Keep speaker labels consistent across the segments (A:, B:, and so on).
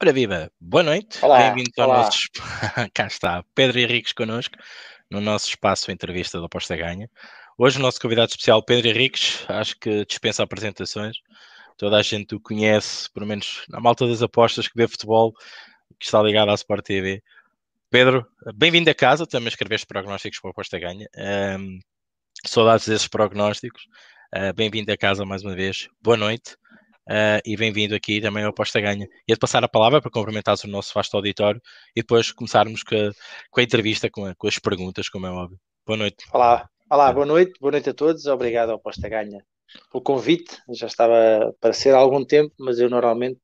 A: Ora viva, boa noite, bem-vindo ao nosso cá está, Pedro Henriques connosco, no nosso espaço entrevista da Aposta Ganha. Hoje o nosso convidado especial, Pedro Henriques, acho que dispensa apresentações, toda a gente o conhece, pelo menos na malta das apostas que vê futebol, que está ligado à Sport TV. Pedro, bem-vindo a casa, também escreveste prognósticos para a Aposta Ganha, um, saudades desses prognósticos, uh, bem-vindo a casa mais uma vez, boa noite. Uh, e bem-vindo aqui também ao Aposta Ganha. E de passar a palavra para cumprimentares o nosso vasto auditório e depois começarmos com a, com a entrevista, com, a, com, as perguntas, como é óbvio. Boa noite.
B: Olá, olá, boa noite, boa noite a todos. Obrigado ao Aposta Ganha pelo convite. Já estava para ser há algum tempo, mas eu normalmente,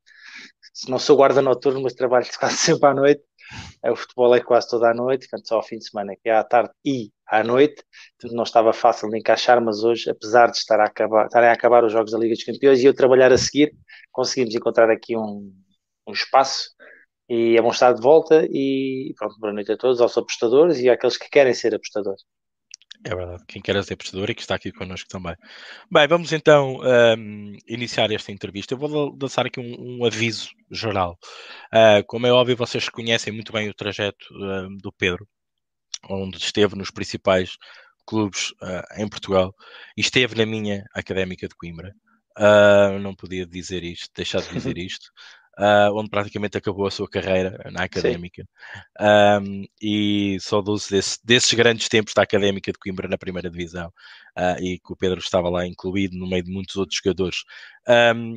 B: se não sou guarda noturno, mas trabalho quase sempre à noite. É, o futebol é quase toda a noite, portanto, só ao fim de semana, que é à tarde e à noite. Não estava fácil de encaixar, mas hoje, apesar de estar a acabar, estarem a acabar os Jogos da Liga dos Campeões e eu trabalhar a seguir, conseguimos encontrar aqui um, um espaço e é bom estar de volta. E pronto, boa noite a todos, aos apostadores e àqueles que querem ser apostadores.
A: É verdade, quem quer ser apostador e que está aqui connosco também. Bem, vamos então um, iniciar esta entrevista. Eu vou lançar aqui um, um aviso geral. Uh, como é óbvio, vocês conhecem muito bem o trajeto uh, do Pedro, onde esteve nos principais clubes uh, em Portugal e esteve na minha Académica de Coimbra. não podia dizer isto, deixar de dizer isto uh, onde praticamente acabou a sua carreira na académica. Um, e saudoso desse, desses grandes tempos da académica de Coimbra na primeira divisão, uh, e que o Pedro estava lá incluído no meio de muitos outros jogadores. Um,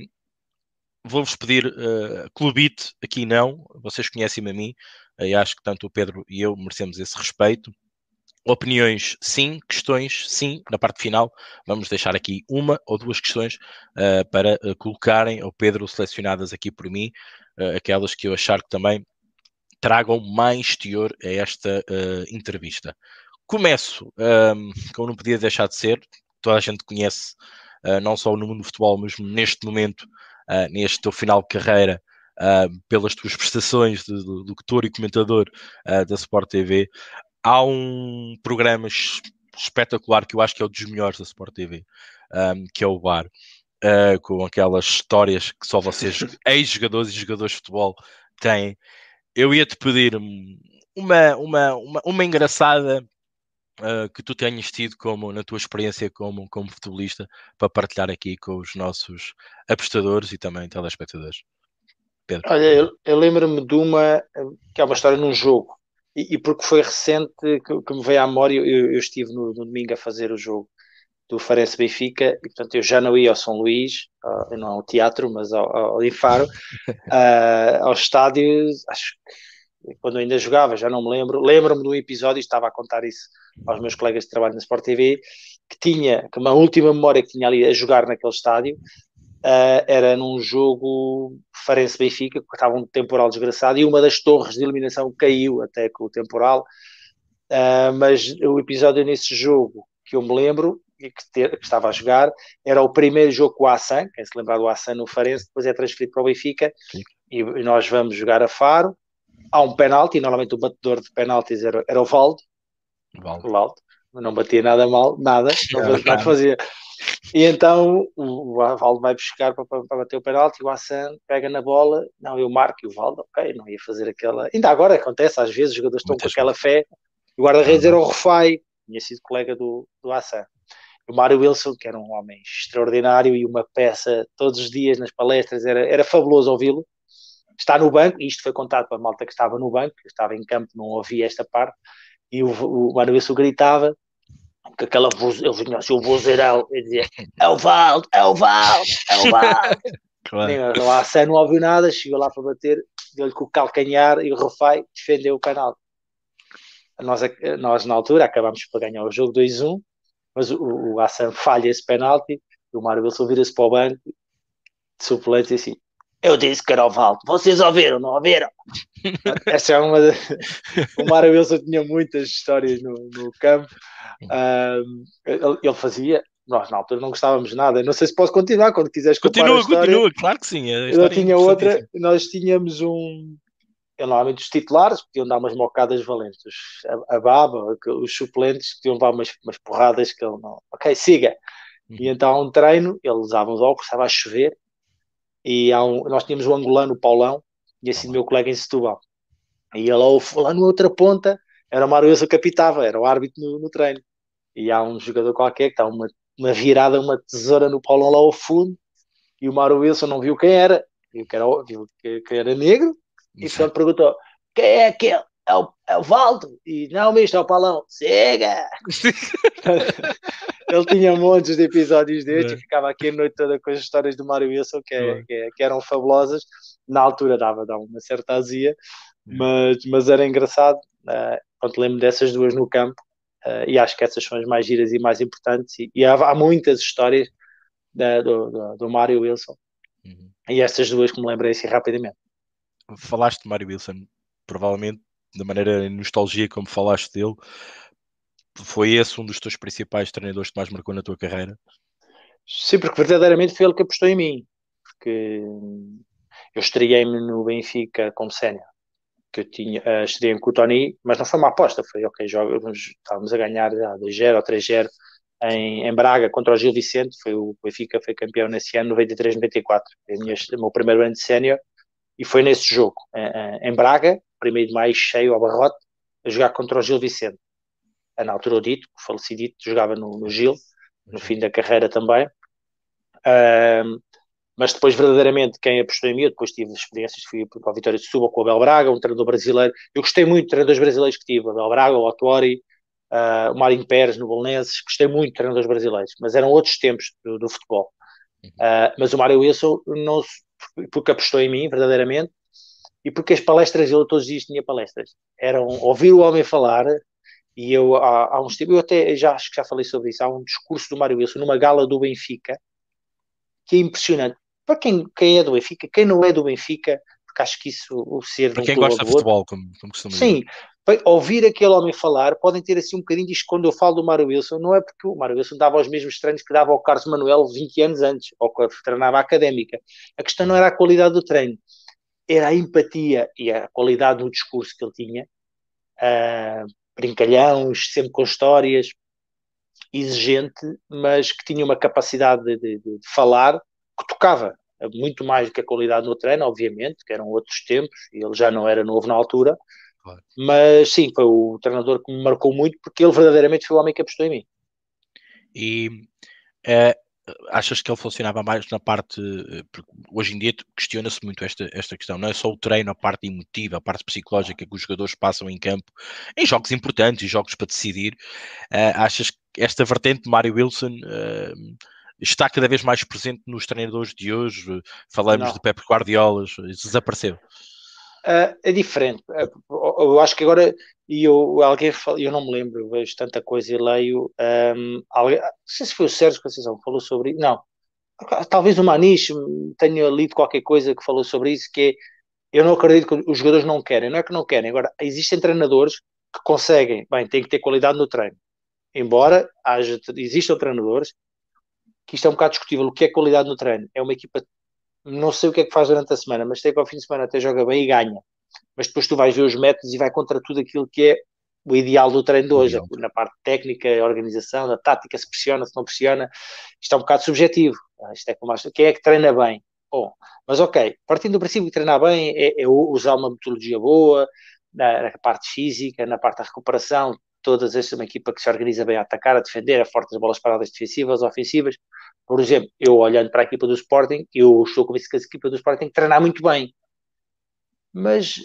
A: Vou-vos pedir uh, clubite, aqui não, vocês conhecem-me a mim, e acho que tanto o Pedro e eu merecemos esse respeito. Opiniões, sim. Questões, sim. Na parte final, vamos deixar aqui uma ou duas questões uh, para uh, colocarem ao Pedro selecionadas aqui por mim, uh, aquelas que eu achar que também tragam mais teor a esta entrevista. Começo, um, ehm, como não podia deixar de ser, toda a gente conhece, não só no mundo do futebol, mas neste momento, neste final de carreira, pelas tuas prestações de, de, locutor e comentador da Sport TV, há um programa espetacular que eu acho que é um dos melhores da Sport TV, um, que é o Bar, uh, com aquelas histórias que só vocês, ex-jogadores e jogadores de futebol, têm. Eu ia-te pedir uma, uma, uma, uma engraçada uh, que tu tenhas tido como, na tua experiência como, como futebolista para partilhar aqui com os nossos apostadores e também telespectadores.
B: Pedro. Olha, eu, eu lembro-me de uma que é uma história num jogo e, e porque foi recente que, que, me veio à memória, eu, eu estive no, no, domingo a fazer o jogo do Farense Benfica, e portanto eu já não ia ao São Luís, uh, não ao teatro, mas ao, ao Infaro, uh, ao estádio, acho que quando ainda jogava, já não me lembro, lembro-me de um episódio, estava a contar isso aos meus colegas de trabalho na Sport TV, que tinha, que uma última memória que tinha ali a jogar naquele estádio, uh, era num jogo Farense-Benfica, que estava um temporal desgraçado, e uma das torres de eliminação caiu até com o temporal. Uh, mas o episódio nesse jogo que eu me lembro e que, que, estava a jogar era o primeiro jogo com o Assan, quem se lembrar do Assan no Farense, depois é transferido para o Benfica e, e, nós vamos jogar a Faro. Há um penalti, normalmente o batedor de penaltis era, era o Valdo. Valdo. Valdo. Não batia nada mal, nada, não, não fazia, e então o, Valdo vai buscar para, para, bater o penalti, o Assan pega na bola, não, eu marco e o Valdo, ok, não ia fazer aquela. Ainda agora acontece, às vezes os jogadores estão com aquela fé. O guarda-redes era o Rufai, tinha sido colega do, do Assan. O Mário Wilson, que era um homem extraordinário e uma peça todos os dias nas palestras, era, era fabuloso ouvi-lo. Está no banco, e isto foi contado para a malta que estava no banco, que estava em campo, não ouvia esta parte, e o, o Mário Wilson gritava, com aquela voz, ele vinha assim, o vozeirão, e dizia: É o Valdo, é o Valdo, é o Valdo. claro. Lá a não ouviu nada, chegou lá para bater, deu-lhe com o calcanhar e o Rufai defendeu o penalti. Nós, nós, na altura, acabámos por ganhar o jogo 2-1, mas o, o Hassan falha esse penalti, e o Mário Wilson vira-se para o banco de suplente e assim: eu disse que era o Valdo. Vocês ouviram, não ouviram? Essa é uma. o Mário Wilson tinha muitas histórias no, no campo. Um, ele, ele, fazia. Nós na altura não gostávamos nada. Não sei se posso continuar quando quiseres
A: Continua, continua, claro que sim.
B: Eu tinha outra. Nós tínhamos um. Eu, normalmente os titulares podiam dar umas mocadas valentes. A, a baba, os suplentes podiam dar umas, umas porradas que ele não. Ok, siga. E uhum. então há um treino, ele usava os óculos, estava a chover, e um, nós tínhamos o angolano Paulão, tinha sido meu colega em Setúbal. E ele lá, lá na outra ponta era o Mário Wilson que apitava, era o árbitro no, no, treino. E há um jogador qualquer que está uma, uma virada, uma tesoura no Paulão lá ao fundo, e o Mário Wilson não viu quem era, viu que era, viu que, que era negro, e só perguntou: quem é aquele? É o, é o Valdo? E não, misto, é o Paulão. Chega! ele tinha montes de episódios destes é. e ficava aqui a noite toda com as histórias do Mário Wilson que, é, que, é, que, eram fabulosas. Na altura dava, dava uma certa azia, mas, mas era engraçado. Uh, pronto, lembro dessas duas no campo uh, e acho que essas são as mais giras e mais importantes. E, e há, há, muitas histórias uh, do, do, do Mário Wilson uhum. e essas duas que me lembrei assim rapidamente.
A: Falaste de Mário Wilson, provavelmente da maneira nostalgia como falaste dele, foi esse um dos teus principais treinadores que mais marcou na tua carreira?
B: Sim, porque verdadeiramente foi ele que apostou em mim. Porque eu estreiei-me no Benfica como sénior. Que eu tinha, uh, estreiei com o Tony, mas não foi uma aposta. Foi, ok, jogamos, estávamos a ganhar 2-0 ou 3-0 em, em, Braga contra o Gil Vicente. Foi o Benfica foi campeão nesse ano, 93-94. Foi o meu primeiro ano de sénior. E foi nesse jogo, em, em Braga, primeiro de maio, cheio ao barrote, a jogar contra o Gil Vicente na altura o Dito, o falecido Dito, jogava no, no Gil, no fim da carreira também. Um, mas depois, verdadeiramente, quem apostou em mim, eu depois tive experiências, fui para a Vitória de Suba com o Abel Braga, um treinador brasileiro. Eu gostei muito de treinadores brasileiros que tive, o Abel Braga, o Otuori, uh, o Marinho Pérez no Bolonenses, gostei muito de treinadores brasileiros, mas eram outros tempos do, do futebol. Uh, mas o Mário Wilson, não, porque apostou em mim, verdadeiramente, e porque as palestras, ele todos os dias tinha palestras. Eram ouvir o homem falar, e eu, há, há uns tempos, eu até já acho que já falei sobre isso, há um discurso do Mário Wilson numa gala do Benfica que é impressionante. Para quem, quem é do Benfica, quem não é do Benfica, porque acho que isso, o ser
A: Para quem gosta de futebol, como, como costuma
B: Sim, dizer. Ouvir aquele homem falar, podem ter assim um bocadinho disto quando eu falo do Mário Wilson, não é porque o Mário Wilson dava os mesmos treinos que dava ao Carlos Manuel 20 anos antes, ou que treinava a académica. A questão não era a qualidade do treino, era a empatia e a qualidade do discurso que ele tinha. Uh, brincalhões, sempre com histórias, exigente, mas que tinha uma capacidade de, de, de falar que tocava muito mais do que a qualidade no treino, obviamente, que eram outros tempos, e ele já não era novo na altura, claro. mas sim, foi o treinador que me marcou muito, porque ele verdadeiramente foi o homem que apostou em mim.
A: E é, achas que ele funcionava mais na parte. Eh, hoje em dia questiona-se muito esta, esta questão, não é só o treino, a parte emotiva, a parte psicológica que os jogadores passam em campo, em jogos importantes, em jogos para decidir. Uh, achas que esta vertente de Mário Wilson uh, está cada vez mais presente nos treinadores de hoje? Falamos não. de Pep Guardiola, desapareceu.
B: Uh, é diferente. Eu acho que agora, e eu, alguém fala, eu não me lembro, vejo tanta coisa e leio. Um, alguém, não sei se foi o Sérgio Conceição que falou sobre isso, não. Talvez o Maniche tenha lido qualquer coisa que falou sobre isso, que é, eu não acredito que os jogadores não querem, não é que não querem. Agora, existem treinadores que conseguem, bem, tem que ter qualidade no treino. Embora haja, existam treinadores que isto é um bocado discutível, o que é qualidade no treino? É uma equipa não sei o que é que faz durante a semana, mas sei que ao fim de semana até joga bem e ganha. Mas depois tu vais ver os métodos e vai contra tudo aquilo que é o ideal do treino de hoje, na parte técnica, organização, da tática, se pressiona, se não pressiona, isto é um bocado subjetivo. Ah, isto é como quem é que treina bem? Bom, mas ok, partindo do princípio que treinar bem é, é usar uma metodologia boa, na, na, parte física, na parte da recuperação, todas estas, uma equipa que se organiza bem a atacar, a defender, a forte das bolas paradas defensivas, ofensivas, por exemplo, eu olhando para a equipa do Sporting, eu estou convencido que a equipa do Sporting tem que treinar muito bem. Mas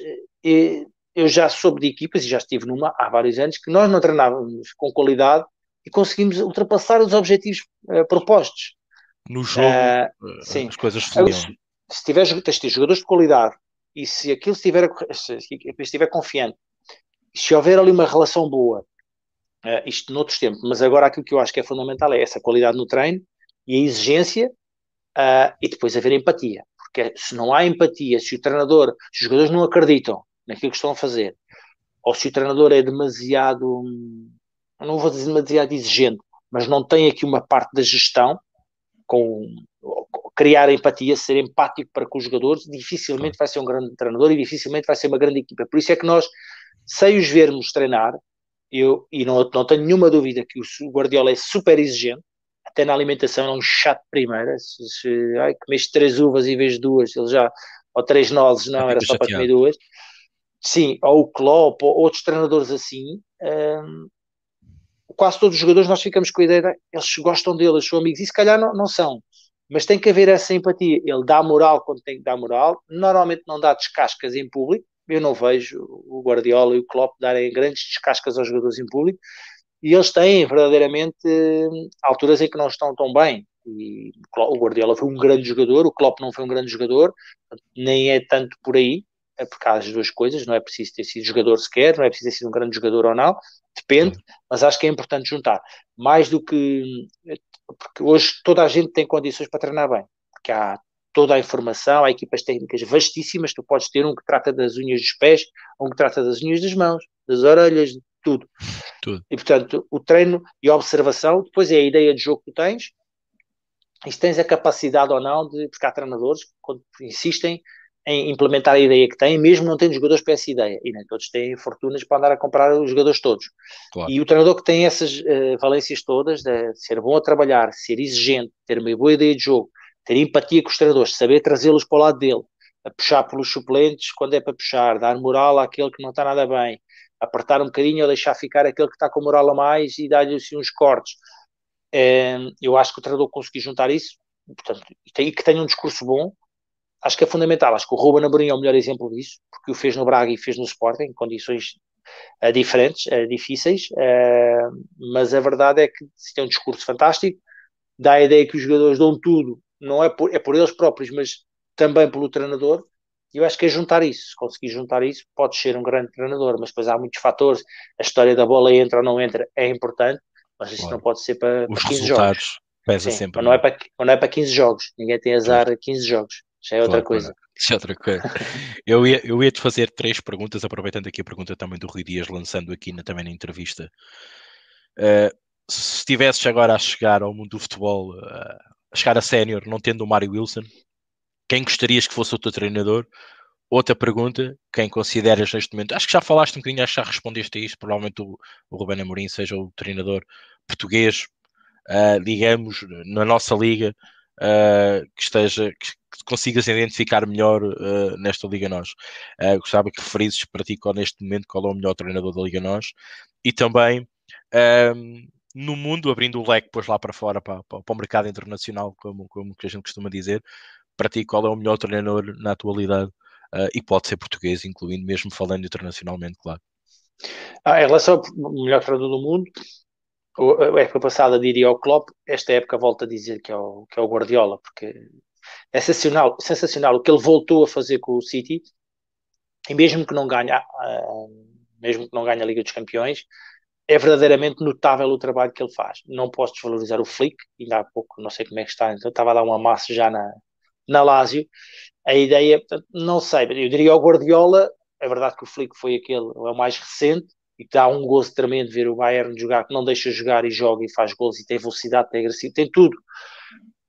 B: eh, eu já soube de equipas, e já estive numa há vários anos, que nós não treinávamos com qualidade e conseguimos ultrapassar os objetivos uh, propostos.
A: No jogo, uh, sim. as coisas fluíam. Se,
B: se tiver jogadores de qualidade e se aquilo estiver, se, se estiver confiante, se houver ali uma relação boa, uh, isto noutros tempos, mas agora aquilo que eu acho que é fundamental é essa qualidade no treino e a exigência uh, e depois haver empatia. Porque se não há empatia, se o treinador, se os jogadores não acreditam naquilo que estão a fazer, ou se o treinador é demasiado, não vou dizer demasiado exigente, mas não tem aqui uma parte da gestão com criar empatia, ser empático para com os jogadores, dificilmente vai ser um grande treinador e dificilmente vai ser uma grande equipa. Por isso é que nós, sem os vermos treinar, eu, e não, não tenho nenhuma dúvida que o Guardiola é super exigente, até na alimentação é um chato primeiro. Se, se ai, comeste três uvas em vez de duas, ele já ou três nozes, não, era só para comer duas. Sim, ou o Klopp, ou outros treinadores assim, um, quase todos os jogadores nós ficamos com a ideia, eles gostam dele, eles são amigos, e se calhar não, não são. Mas tem que haver essa empatia. Ele dá moral quando tem que dar moral, normalmente não dá descascas em público. Eu não vejo o Guardiola e o Klopp darem grandes descascas aos jogadores em público, e eles têm verdadeiramente hum, alturas em que não estão tão bem. E o Guardiola foi um grande jogador, o Klopp não foi um grande jogador, nem é tanto por aí, é por causa das duas coisas, não é preciso ter sido jogador sequer, não é preciso ter sido um grande jogador ou não, depende, mas acho que é importante juntar. Mais do que. Porque hoje toda a gente tem condições para treinar bem, porque há toda a informação, há equipas técnicas vastíssimas, tu podes ter um que trata das unhas dos pés, um que trata das unhas das mãos, das orelhas, tudo. tudo. E portanto, o treino e a observação, depois é a ideia de jogo que tu tens, e se tens a capacidade ou não de, porque há treinadores que insistem em implementar a ideia que têm, mesmo não tendo jogadores para essa ideia. E nem todos têm fortunas para andar a comprar os jogadores todos. Claro. E o treinador que tem essas uh, valências todas, de ser bom a trabalhar, ser exigente, ter uma boa ideia de jogo, ter empatia com os treinadores, saber trazê-los para o lado dele, a puxar pelos suplentes quando é para puxar, dar moral àquele que não está nada bem, apertar um bocadinho ou deixar ficar aquele que está com moral a mais e dar-lhe assim, uns cortes. É, eu acho que o treinador conseguiu juntar isso, portanto, e que tenha um discurso bom, acho que é fundamental. Acho que o Ruben Amorim é o melhor exemplo disso, porque o fez no Braga e fez no Sporting, em condições uh, diferentes, uh, difíceis, uh, mas a verdade é que se tem um discurso fantástico, dá a ideia que os jogadores dão tudo, não é por, é por eles próprios, mas também pelo treinador, e eu acho que é juntar isso, se conseguir juntar isso, pode ser um grande treinador, mas depois há muitos fatores, a história da bola entra ou não entra é importante, mas isso claro. não pode ser para,
A: Os
B: para 15
A: resultados
B: jogos.
A: Pesa Sim, sempre.
B: Não é, para, não é para 15 jogos, ninguém tem azar a 15 jogos. Já é outra claro, coisa. Claro.
A: Isso é outra coisa. eu, ia, eu ia te fazer três perguntas, aproveitando aqui a pergunta também do Rui Dias, lançando aqui na, também na entrevista. Uh, se estivesses agora a chegar ao mundo do futebol, uh, a chegar a sénior, não tendo o Mário Wilson, quem gostarias que fosse o teu treinador? Outra pergunta, quem consideras neste momento? Acho que já falaste um bocadinho, acho que já respondeste a isto. Provavelmente o, o Rubén Amorim seja o treinador português, uh, digamos, na nossa liga, uh, que esteja, que, que consigas identificar melhor uh, nesta Liga Nós. Uh, gostava que referisses para ti qual neste momento qual é o melhor treinador da Liga Nós e também no mundo, abrindo o leque depois lá para fora, para, para, para, o mercado internacional, como, como que a gente costuma dizer, para ti qual é o melhor treinador na atualidade uh, e pode ser português, incluindo mesmo falando internacionalmente, claro.
B: Ah, em relação ao melhor treinador do mundo, a época passada diria o Klopp, esta época volta a dizer que é o, que é o Guardiola, porque é sensacional, sensacional o que ele voltou a fazer com o City, e mesmo que não ganhe, uh, mesmo que não ganhe a Liga dos Campeões, é verdadeiramente notável o trabalho que ele faz. Não posso desvalorizar o Flick, ainda há pouco, não sei como é que está, então estava a dar uma massa já na, na Lazio. A ideia, não sei, eu diria o Guardiola, é verdade que o Flick foi aquele, é o mais recente, e dá um gozo tremendo ver o Bayern jogar, que não deixa jogar e joga e faz gols e tem velocidade, tem agressivo, tem tudo.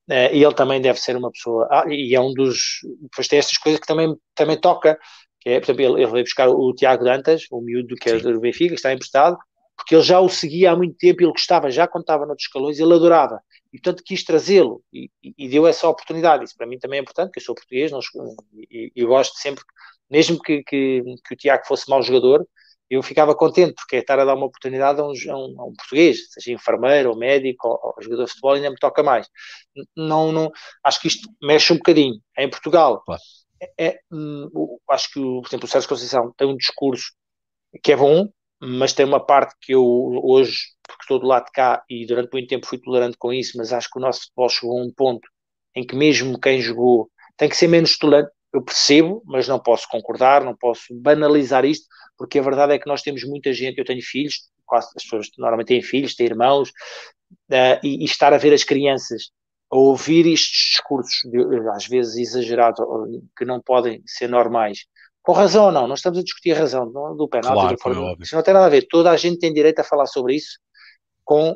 B: Uh, e ele também deve ser uma pessoa. Ah, e é um dos. Depois tem estas coisas que também, também toca. Que é, por exemplo, ele, ele veio buscar o Tiago Dantas, o miúdo que é do Benfica, que está emprestado, porque ele já o seguia há muito tempo, ele gostava, já quando estava noutros escalões, ele adorava. E portanto quis trazê-lo e, e, deu essa oportunidade. Isso para mim também é importante, porque eu sou português não, e, e gosto sempre, mesmo que, que, que o Tiago fosse mau jogador, eu ficava contente, porque é estar a dar uma oportunidade a um, a um, a um português, seja enfermeiro ou médico ou, ou, jogador de futebol, ainda me toca mais. Não, não, acho que isto mexe um bocadinho. É em Portugal, claro. é, é, hum, acho que, por exemplo, o Sérgio Conceição tem um discurso que é bom, mas tem uma parte que eu hoje, porque estou do lado de cá e durante muito tempo fui tolerante com isso, mas acho que o nosso futebol chegou a um ponto em que mesmo quem jogou tem que ser menos tolerante. Eu percebo, mas não posso concordar, não posso banalizar isto, porque a verdade é que nós temos muita gente, eu tenho filhos, quase as pessoas normalmente têm filhos, têm irmãos, uh, e, e, estar a ver as crianças a ouvir estes discursos, às vezes exagerados, que não podem ser normais, com razão ou não, não estamos a discutir a razão do penalti, claro, do isso não tem nada a ver, toda a gente tem direito a falar sobre isso com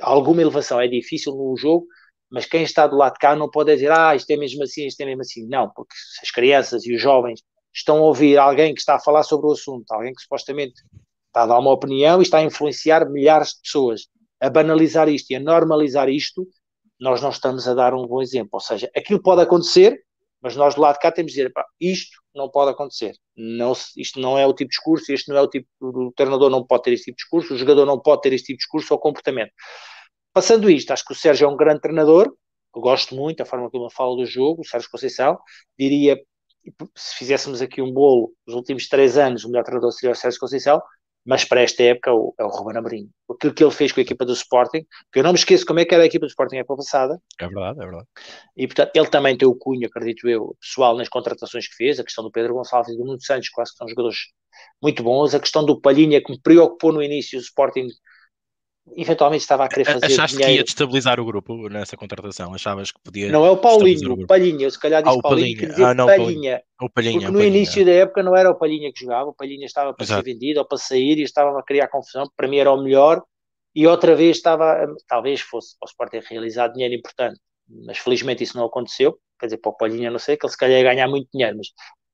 B: alguma elevação, é difícil no jogo, mas quem está do lado de cá não pode dizer, ah, isto é mesmo assim, isto é mesmo assim, não, porque as crianças e os jovens estão a ouvir alguém que está a falar sobre o assunto, alguém que supostamente está a dar uma opinião e está a influenciar milhares de pessoas a banalizar isto e a normalizar isto, nós não estamos a dar um bom exemplo. Ou seja, aquilo pode acontecer, Mas nós do lado de cá temos de dizer, pá, isto não pode acontecer. Não, isto não é o tipo de discurso, este não é o tipo, o treinador não pode ter este tipo de discurso, o jogador não pode ter este tipo de discurso ou comportamento. Passando isto, acho que o Sérgio é um grande treinador, eu gosto muito da forma como ele fala do jogo, o Sérgio Conceição, diria, se fizéssemos aqui um bolo, nos últimos três anos, o melhor treinador seria o Sérgio Conceição, mas para esta época é o, é o Ruben Amorim. Aquilo que ele fez com a equipa do Sporting, que eu não me esqueço como é que era a equipa do Sporting a época passada.
A: É verdade, é verdade.
B: E portanto, ele também tem o cunho, acredito eu, pessoal nas contratações que fez, a questão do Pedro Gonçalves e do Nuno Santos, que são jogadores muito bons, a questão do Palhinha, que me preocupou no início, o Sporting eventualmente estava a querer fazer
A: Achaste
B: dinheiro.
A: que ia destabilizar o grupo nessa contratação? Achavas que podia
B: Não é o Paulinho, o, Palhinha, eu se calhar disse
A: ah, o
B: Paulinho,
A: Palhinha. Ah, não,
B: Palhinha.
A: O Palhinha,
B: Porque no
A: Palhinha.
B: início da época não era o Palhinha que jogava, o Palhinha estava para
A: Exato.
B: ser vendido ou para sair e estava a criar confusão, para mim era o melhor e outra vez estava, talvez fosse para o Sport ter realizado dinheiro importante, mas felizmente isso não aconteceu, quer dizer, para o Palhinha não sei, que ele se calhar ia ganhar muito dinheiro, mas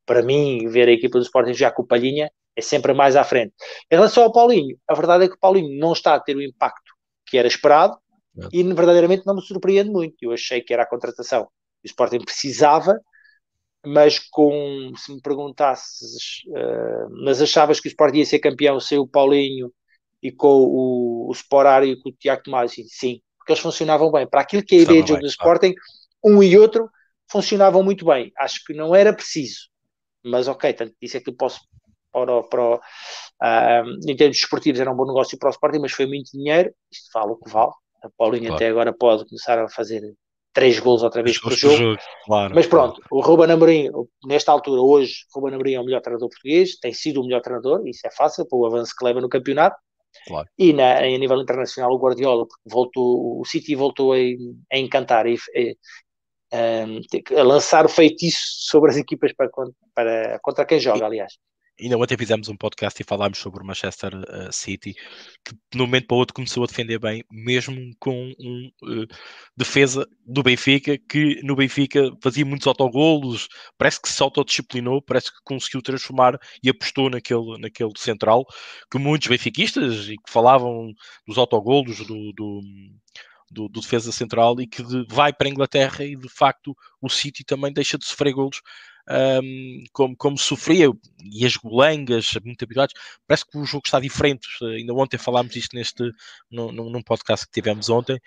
B: para mim ver a equipa do Sporting já com o Palhinha é sempre mais à frente. Em relação ao Paulinho, a verdade é que o Paulinho não está a ter o impacto que era esperado
A: É.
B: e verdadeiramente não me surpreende muito. Eu achei que era a contratação que o Sporting precisava, mas com, se me perguntasses, uh, mas achavas que o Sporting ia ser campeão sem o Paulinho e com o, o Sporário e com o Tiago Tomás? Sim, sim, porque eles funcionavam bem. Para aquilo que é a ideia de jogo do Sporting, um e outro funcionavam muito bem. Acho que não era preciso, mas ok, tanto isso é que eu posso para, para uh, em termos esportivos era um bom negócio para o Sporting, mas foi muito dinheiro, isto vale o que vale. A Paulinho claro. até agora pode começar a fazer três gols outra vez por jogo. jogo.
A: Claro,
B: mas pronto, claro. o Ruben Amorim, nesta altura, hoje, o Ruben Amorim é o melhor treinador português, tem sido o melhor treinador, isso é fácil, para o avanço que leva no campeonato.
A: Claro.
B: E na, a nível internacional, o Guardiola, voltou, o City voltou a, a encantar e, a, a lançar o feitiço sobre as equipas para, para, contra quem joga, aliás
A: ainda ontem fizemos um podcast e falámos sobre o Manchester uh, City, que de um momento para o outro começou a defender bem, mesmo com um uh, defesa do Benfica, que no Benfica fazia muitos autogolos, parece que se autodisciplinou, parece que conseguiu transformar e apostou naquele, naquele central, que muitos benfiquistas e que falavam dos autogolos, do, do do, do, defesa central e que de, vai para a Inglaterra e de facto o City também deixa de sofrer golos um, como, como sofria e as golangas muito habituados. Parece que o jogo está diferente. Ainda ontem falámos isto neste num, num podcast que tivemos ontem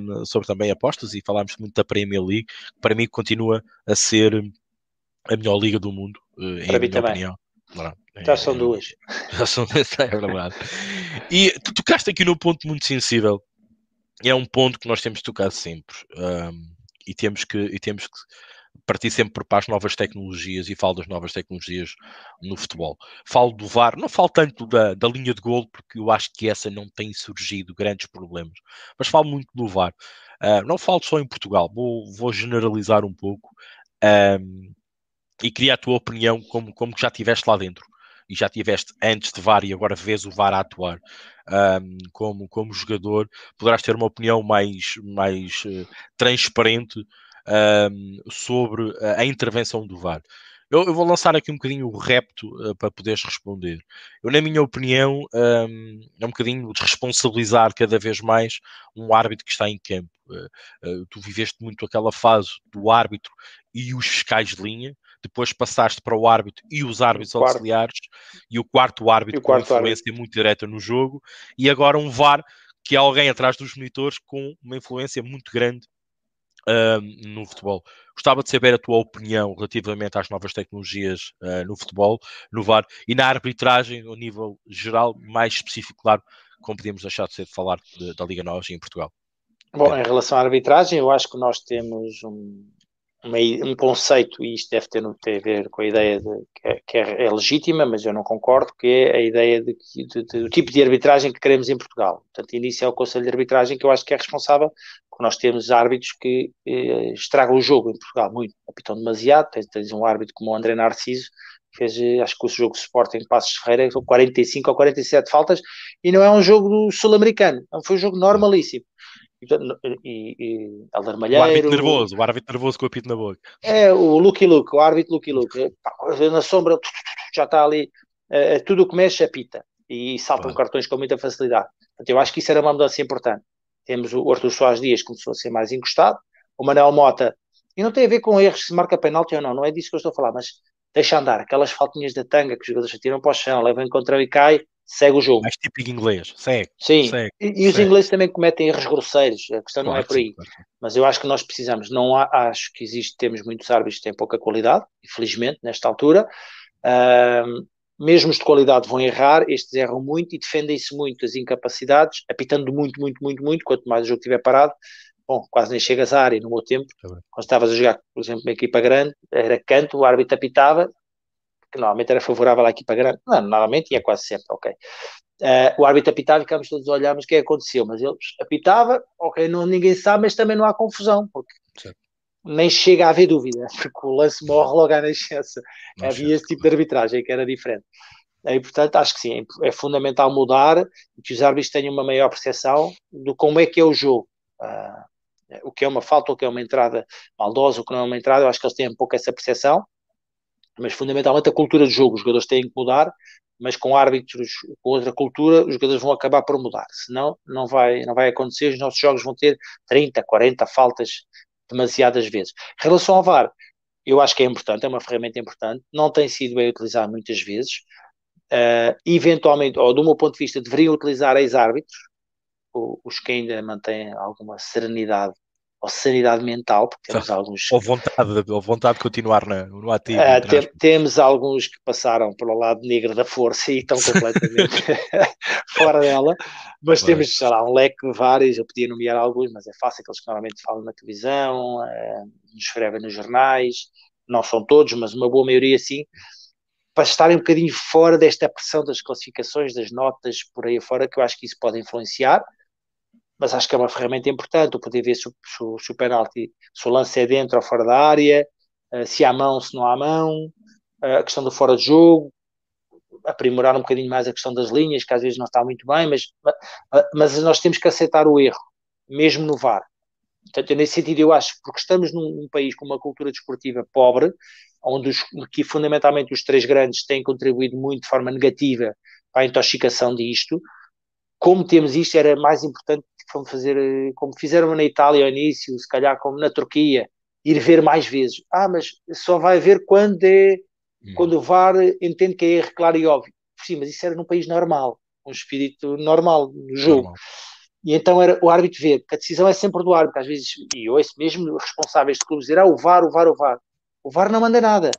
A: um, sobre também apostas e falámos muito da Premier League que para mim continua a ser a melhor liga do mundo uh, em
B: para
A: minha
B: também.
A: opinião. Não,
B: já são duas.
A: Já são, é verdade. E tu tocaste aqui num ponto muito sensível é um ponto que nós temos de tocar sempre. Um, e temos que e temos que partir sempre para as novas tecnologias e falo das novas tecnologias no futebol. Falo do VAR, não falo tanto da, da linha de gol, porque eu acho que essa não tem surgido grandes problemas, mas falo muito do VAR. Uh, não falo só em Portugal, vou, vou generalizar um pouco um, e queria a tua opinião como, como já estiveste lá dentro e já tiveste antes de VAR e agora vês o VAR a atuar um, como, como jogador, poderás ter uma opinião mais, mais uh, transparente sobre a intervenção do VAR. Eu, eu, vou lançar aqui um bocadinho o repto uh, para poderes responder. Eu, na minha opinião, um, é um bocadinho desresponsabilizar cada vez mais um árbitro que está em campo. Uh, uh, tu viveste muito aquela fase do árbitro e os fiscais de linha, depois passaste para o árbitro e os árbitros auxiliares e o quarto árbitro
B: o quarto
A: com influência
B: árbitro.
A: muito direta no jogo e agora um VAR que é alguém atrás dos monitores com uma influência muito grande uh, no futebol. Gostava de saber a tua opinião relativamente às novas tecnologias uh, no futebol, no VAR e na arbitragem, ao nível geral, mais específico, claro, como podíamos deixar de ser de falar de, da Liga Nós em Portugal.
B: Bom, em relação à arbitragem, eu acho que nós temos um, uma, um conceito, e isto deve ter, ter, a ver com a ideia de, que, é, que é, é, legítima, mas eu não concordo, que é a ideia de, de, do tipo de arbitragem que queremos em Portugal. Portanto, inicia o Conselho de Arbitragem, que eu acho que é responsável, porque nós temos árbitros que eh, estragam o jogo em Portugal, muito, apitam demasiado, tens, tens um árbitro como o André Narciso, fez, eh, acho que o jogo de Sporting Passos Ferreira, são 45 ou 47 faltas, e não é um jogo sul-americano, foi um jogo normalíssimo. E, e Alder Malheiro.
A: O árbitro nervoso, o árbitro nervoso com o apito na boca.
B: É, o Lucky Luke, o árbitro Lucky Luke. Na sombra já está ali, é, tudo o que mexe apita e saltam claro. cartões com muita facilidade. Portanto, eu acho que isso era uma mudança importante. Temos o Arthur Soares Dias começou a ser mais encostado, o Manel Mota E não tem a ver com erros se marca penalti ou não, não é disso que eu estou a falar, mas deixa andar, aquelas faltinhas da tanga que os jogadores tiram para o chão, levam contra e cai, segue o jogo.
A: Mais típico inglês, segue.
B: Sim,
A: segue,
B: e, e os
A: segue.
B: ingleses também cometem erros grosseiros, a questão não é
A: Claro
B: por aí.
A: sim, claro.
B: Mas eu acho que nós precisamos, não há, acho que existe, temos muitos árbitros que têm pouca qualidade, infelizmente, nesta altura. Ahm, mesmo os de qualidade vão errar, estes erram muito e defendem-se muito das incapacidades, apitando muito, muito, muito, muito, quanto mais o jogo estiver parado. Bom, quase nem chegas à área no meu tempo.
A: Bem.
B: Quando estavas a jogar, por exemplo, uma equipa grande, era canto, o árbitro apitava, que normalmente era favorável à equipa grande. Não, normalmente ia quase sempre, ok. Uh, o árbitro apitava e ficámos todos a olhar, mas o que é que aconteceu? Mas ele apitava, ok, não, ninguém sabe, mas também não há confusão, porque
A: Certo.
B: nem chega a haver dúvida, porque o lance morre logo à nascença.
A: Não
B: Havia esse tipo de arbitragem que era diferente. E, portanto, acho que sim, é fundamental mudar e que os árbitros tenham uma maior percepção de como é que é o jogo. Uh, o que é uma falta, o que é uma entrada maldosa, o que não é uma entrada, eu acho que eles têm um pouco essa percepção, mas fundamentalmente a cultura de jogo, os jogadores têm que mudar, mas com árbitros, com outra cultura, os jogadores vão acabar por mudar, senão não vai, não vai acontecer, os nossos jogos vão ter 30, 40 faltas demasiadas vezes. Em relação ao VAR, eu acho que é importante, é uma ferramenta importante, não tem sido bem utilizado muitas vezes, uh, eventualmente, ou do meu ponto de vista, deveriam utilizar ex-árbitros, os que ainda mantêm alguma serenidade ou sanidade mental, porque temos alguns.
A: Ou vontade, ou vontade de continuar na, no ativo.
B: Tem-
A: aspas.
B: temos alguns que passaram pelo lado negro da força e estão completamente fora dela, mas temos, sei lá, um leque vários. Eu podia nomear alguns, mas é fácil, aqueles que normalmente falam na televisão, uh, escrevem nos jornais, não são todos, mas uma boa maioria sim, para estarem um bocadinho fora desta pressão das classificações, das notas por aí fora, que eu acho que isso pode influenciar. Mas acho que é uma ferramenta importante, o poder ver se o, se se o penalti, se o lance é dentro ou fora da área, eh, se há mão, se não há mão, eh, a questão do fora de jogo, aprimorar um bocadinho mais a questão das linhas, que às vezes não está muito bem, mas, ma- mas nós temos que aceitar o erro, mesmo no VAR. Portanto, nesse sentido, eu acho, porque estamos num, num país com uma cultura desportiva pobre, onde os, que fundamentalmente os três grandes têm contribuído muito de forma negativa a intoxicação disto, como temos isto, era mais importante como fazer, eh, como fizeram na Itália ao início, se calhar como na Turquia, ir ver mais vezes. Ah, mas só vai ver quando é
A: Hum.
B: quando o VAR entende que é erro claro e óbvio. Sim, mas isso era num país normal, um espírito normal no jogo.
A: Normal.
B: E então era o árbitro ver, que a decisão é sempre do árbitro, às vezes, e eu ouço mesmo responsáveis de clubes dizer, ah, o VAR, o VAR, o VAR. O VAR não manda nada.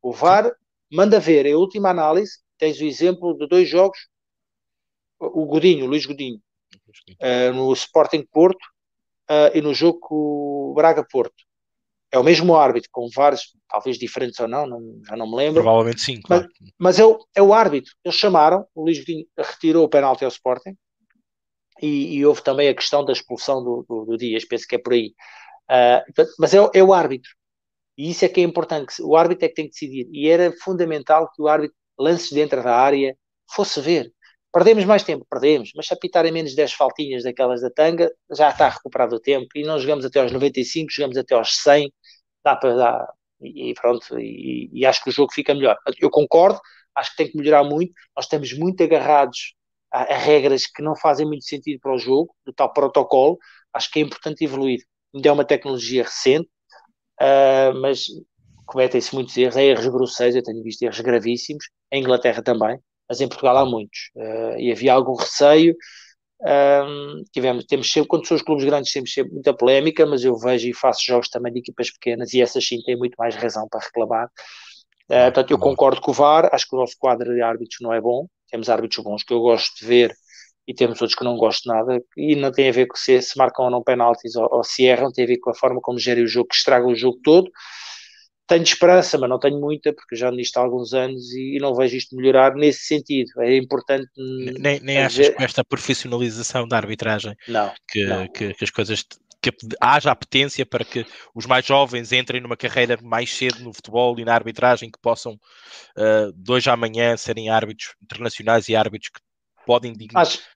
B: O VAR manda ver, é a última análise, tens o exemplo de dois jogos, o Godinho, o Luís Godinho, eh, no Sporting Porto eh, e no jogo com o Braga Porto. É o mesmo árbitro, com vários, talvez diferentes ou não, não já não me lembro,
A: Provavelmente sim, claro.
B: mas é o, é o árbitro. Eles chamaram, o Luís Godinho retirou o penalti ao Sporting e, e houve também a questão da expulsão do, do, do Dias, penso que é por aí. Portanto, mas é, o- é o árbitro. E isso é que é importante, que o árbitro é que tem que decidir. E era fundamental que o árbitro, lances dentro da área, fosse ver. Perdemos mais tempo, perdemos, mas se apitarem menos 10 faltinhas daquelas da tanga, já está recuperado o tempo. E não jogamos até aos 95, jogamos até aos 100, dá para dar. E pronto, e, e acho que o jogo fica melhor. Eu concordo, acho que tem que melhorar muito. Nós estamos muito agarrados a, a regras que não fazem muito sentido para o jogo, do tal protocolo. Acho que é importante evoluir. Ainda é uma tecnologia recente, ah, mas cometem-se muitos erros, há erros grosseiros, eu tenho visto erros gravíssimos, em Inglaterra também, mas em Portugal há muitos. Ah, e havia algum receio. Ahm, tivemos, temos sempre, quando são os clubes grandes, temos sempre muita polémica, mas eu vejo e faço jogos também de equipas pequenas e essas sim têm muito mais razão para reclamar. Ah, portanto, eu concordo com o VAR, acho que o nosso quadro de árbitros não é bom. Temos árbitros bons que eu gosto de ver e temos outros que não gosto nada. E não tem a ver com se, se marcam ou não penaltis ou, ou se erram, tem a ver com a forma como gerem o jogo, que estragam o jogo todo. Tenho esperança, mas não tenho muita, porque já nisto há alguns anos e, e não vejo isto melhorar nesse sentido. É importante.
A: Nem, nem achas que com esta profissionalização da arbitragem
B: Não,
A: que,
B: Não.
A: que, que as coisas que haja apetência para que os mais jovens entrem numa carreira mais cedo no futebol e na arbitragem, que possam uh, à amanhã serem árbitros internacionais e árbitros que podem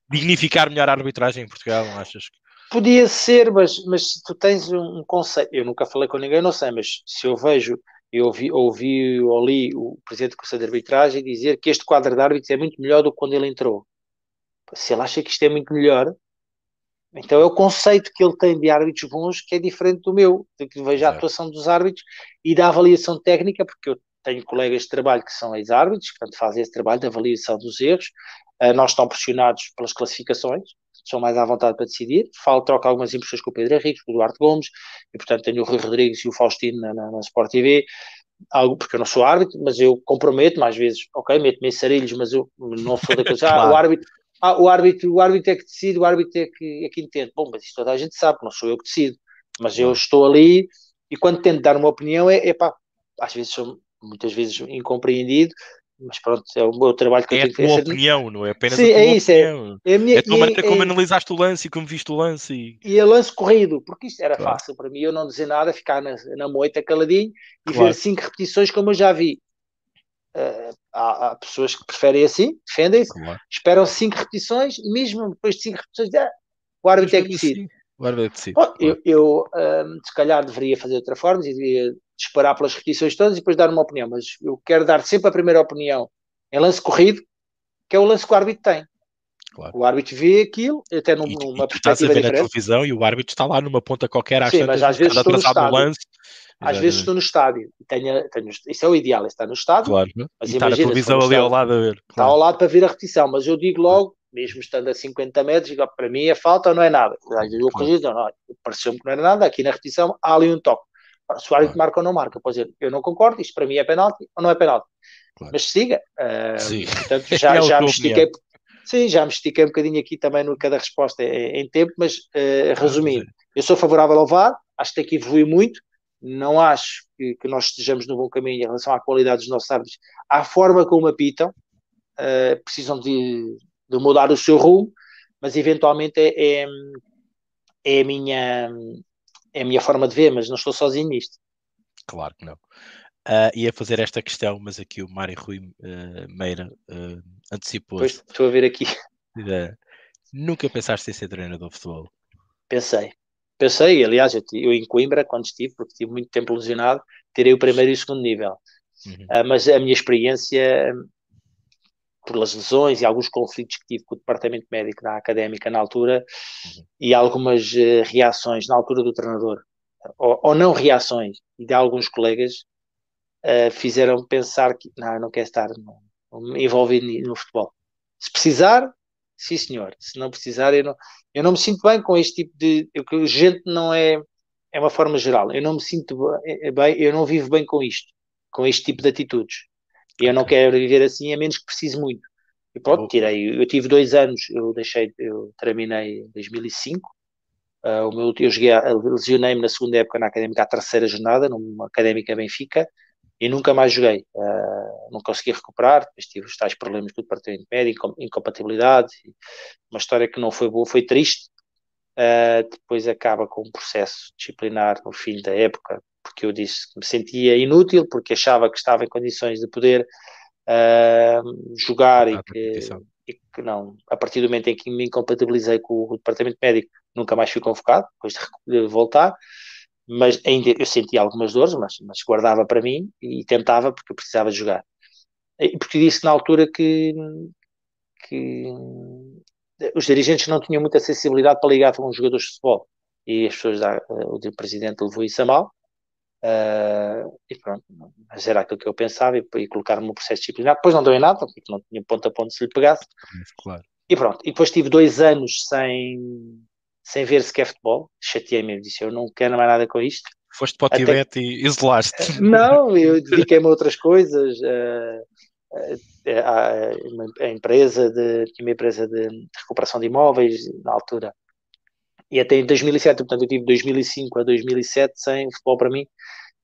A: dignificar melhor a arbitragem em Portugal, não achas?
B: Podia ser, mas, mas se tu tens um, um conceito, eu nunca falei com ninguém, não sei, mas se eu vejo, eu ouvi, ouvi ou li o presidente do Conselho de Arbitragem dizer que este quadro de árbitros é muito melhor do que quando ele entrou. Se ele acha que isto é muito melhor, Então é o conceito que ele tem de árbitros bons que é diferente do meu, de que vejo a atuação dos árbitros e da avaliação técnica, porque eu tenho colegas de trabalho que são ex-árbitros, portanto, fazem esse trabalho de avaliação dos erros, uh, nós estamos pressionados pelas classificações, são mais à vontade para decidir. Falo, troco algumas impressões com o Pedro Henrique, com o Duarte Gomes, e portanto tenho o Rui Rodrigues e o Faustino na, na, na Sport TV, algo, porque eu não sou árbitro, mas eu comprometo-me às vezes, ok, meto-me em sarilhos, mas eu não sou daqueles, ah, claro. o árbitro, ah, o árbitro, o árbitro é que decide, o árbitro é que, é que entende. Bom, mas isso toda a gente sabe, não sou eu que decido, mas eu estou ali e quando tento dar uma opinião é, é pá, às vezes sou muitas vezes incompreendido, mas pronto, é o meu trabalho que
A: é
B: eu
A: tenho que fazer. É a tua opinião, não é apenas
B: Sim,
A: a tua
B: é isso,
A: opinião.
B: É, é, a minha,
A: é a tua maneira como analisaste o lance e como viste o lance. E,
B: e a lance corrido, porque isto era claro. fácil para mim, eu não dizer nada, ficar na, na moita caladinho e claro. ver cinco repetições como eu já vi. Uh, há, há, pessoas que preferem assim, defendem-se, claro. esperam cinco repetições e mesmo depois de cinco repetições, ah, o árbitro é que decide. Bom, eu, eu um, se calhar deveria fazer de outra forma, deveria disparar pelas repetições todas e depois dar uma opinião, mas eu quero dar sempre a primeira opinião em lance corrido, que é o lance que o árbitro tem. Claro. O árbitro vê aquilo, até num,
A: e,
B: numa
A: e tu estás a ver diferente. na televisão e o árbitro está lá numa ponta qualquer às
B: Sim, mas às vezes estou no estádio.
A: lance.
B: Às vezes estou no estádio e tenho, tenho, isso é o ideal, é estar no estádio.
A: Claro, mas e imagina, a televisão ali ao lado a ver. Claro.
B: Está ao lado para ver a repetição, mas eu digo logo, mesmo estando a 50 metros, digo, para mim é falta ou não é nada. Eu corrijo, não, pareceu-me que não era nada, aqui na repetição há ali um toque. Se o árbitro marca ou não marca, pois eu, eu não concordo, isto para mim é penalti ou não é penalti. Claro. Mas siga. Uh, sim. Portanto, já, é já me estiquei. Sim, já me estiquei um bocadinho aqui também no cada resposta em tempo, mas uh, resumindo, eu sou favorável ao VAR, acho que tem que evoluir muito, não acho que, que, nós estejamos no bom caminho em relação à qualidade dos nossos árbitros, à forma como apitam, uh, precisam de, de, mudar o seu rumo, mas eventualmente é, é, é, a minha, é a minha forma de ver, mas não estou sozinho nisto.
A: Claro que não uh, ia fazer esta questão, mas aqui o Mário Rui uh, Meira uh, antecipou.
B: Pois, estou a ver aqui.
A: nunca pensaste em ser treinador de futebol?
B: Pensei. Pensei, aliás, eu, eu, em Coimbra, quando estive, porque estive muito tempo lesionado, tirei o primeiro e o segundo nível. Uhum. Uh, mas a minha experiência, pelas lesões e alguns conflitos que tive com o departamento médico da académica na altura, uhum. e algumas uh, reações na altura do treinador, ou, ou, não reações, de alguns colegas, uh, fizeram pensar que não, não quero estar no, envolvido no futebol. Se precisar, sim senhor. Se não precisar, eu não, eu não me sinto bem com este tipo de. Eu, gente não é. É uma forma geral. Eu não me sinto bem, eu não vivo bem com isto, com este tipo de atitudes. E eu não quero viver assim, a menos que precise muito. E pronto, tirei. Eu tive dois anos, eu deixei, eu terminei em 2005. Uh, o meu, eu joguei, lesionei-me na segunda época na académica, à terceira jornada, numa académica Benfica e nunca mais joguei. Uh, não consegui recuperar, depois tive os tais problemas com o departamento médico, incompatibilidade, uma história que não foi boa, foi triste. Uh, depois acaba com um processo disciplinar no fim da época, porque eu disse que me sentia inútil, porque achava que estava em condições de poder uh, jogar e que, e que, não, a partir do momento em que me incompatibilizei com o departamento médico, nunca mais fui convocado, depois de, voltar mas ainda eu sentia algumas dores, mas, mas guardava para mim e tentava porque eu precisava de jogar. E porque disse na altura que, que os dirigentes não tinham muita sensibilidade para ligar com os jogadores de futebol e as pessoas, da, o presidente levou isso a mal. Uh, e pronto, mas era aquilo que eu pensava e, e colocar-me no processo disciplinar. Depois não deu em nada, porque não tinha ponto a ponto se lhe pegasse.
A: Claro.
B: E pronto, e depois tive dois anos sem, sem ver sequer futebol, chateei-me, disse eu não quero mais nada com isto.
A: Foste para o Tibete e isolaste.
B: Eh, não, eu dediquei-me a outras coisas, a, a, empresa de, uma empresa de, recuperação de imóveis na altura. E até em 2007, portanto eu tive 2005 a 2007 sem futebol para mim,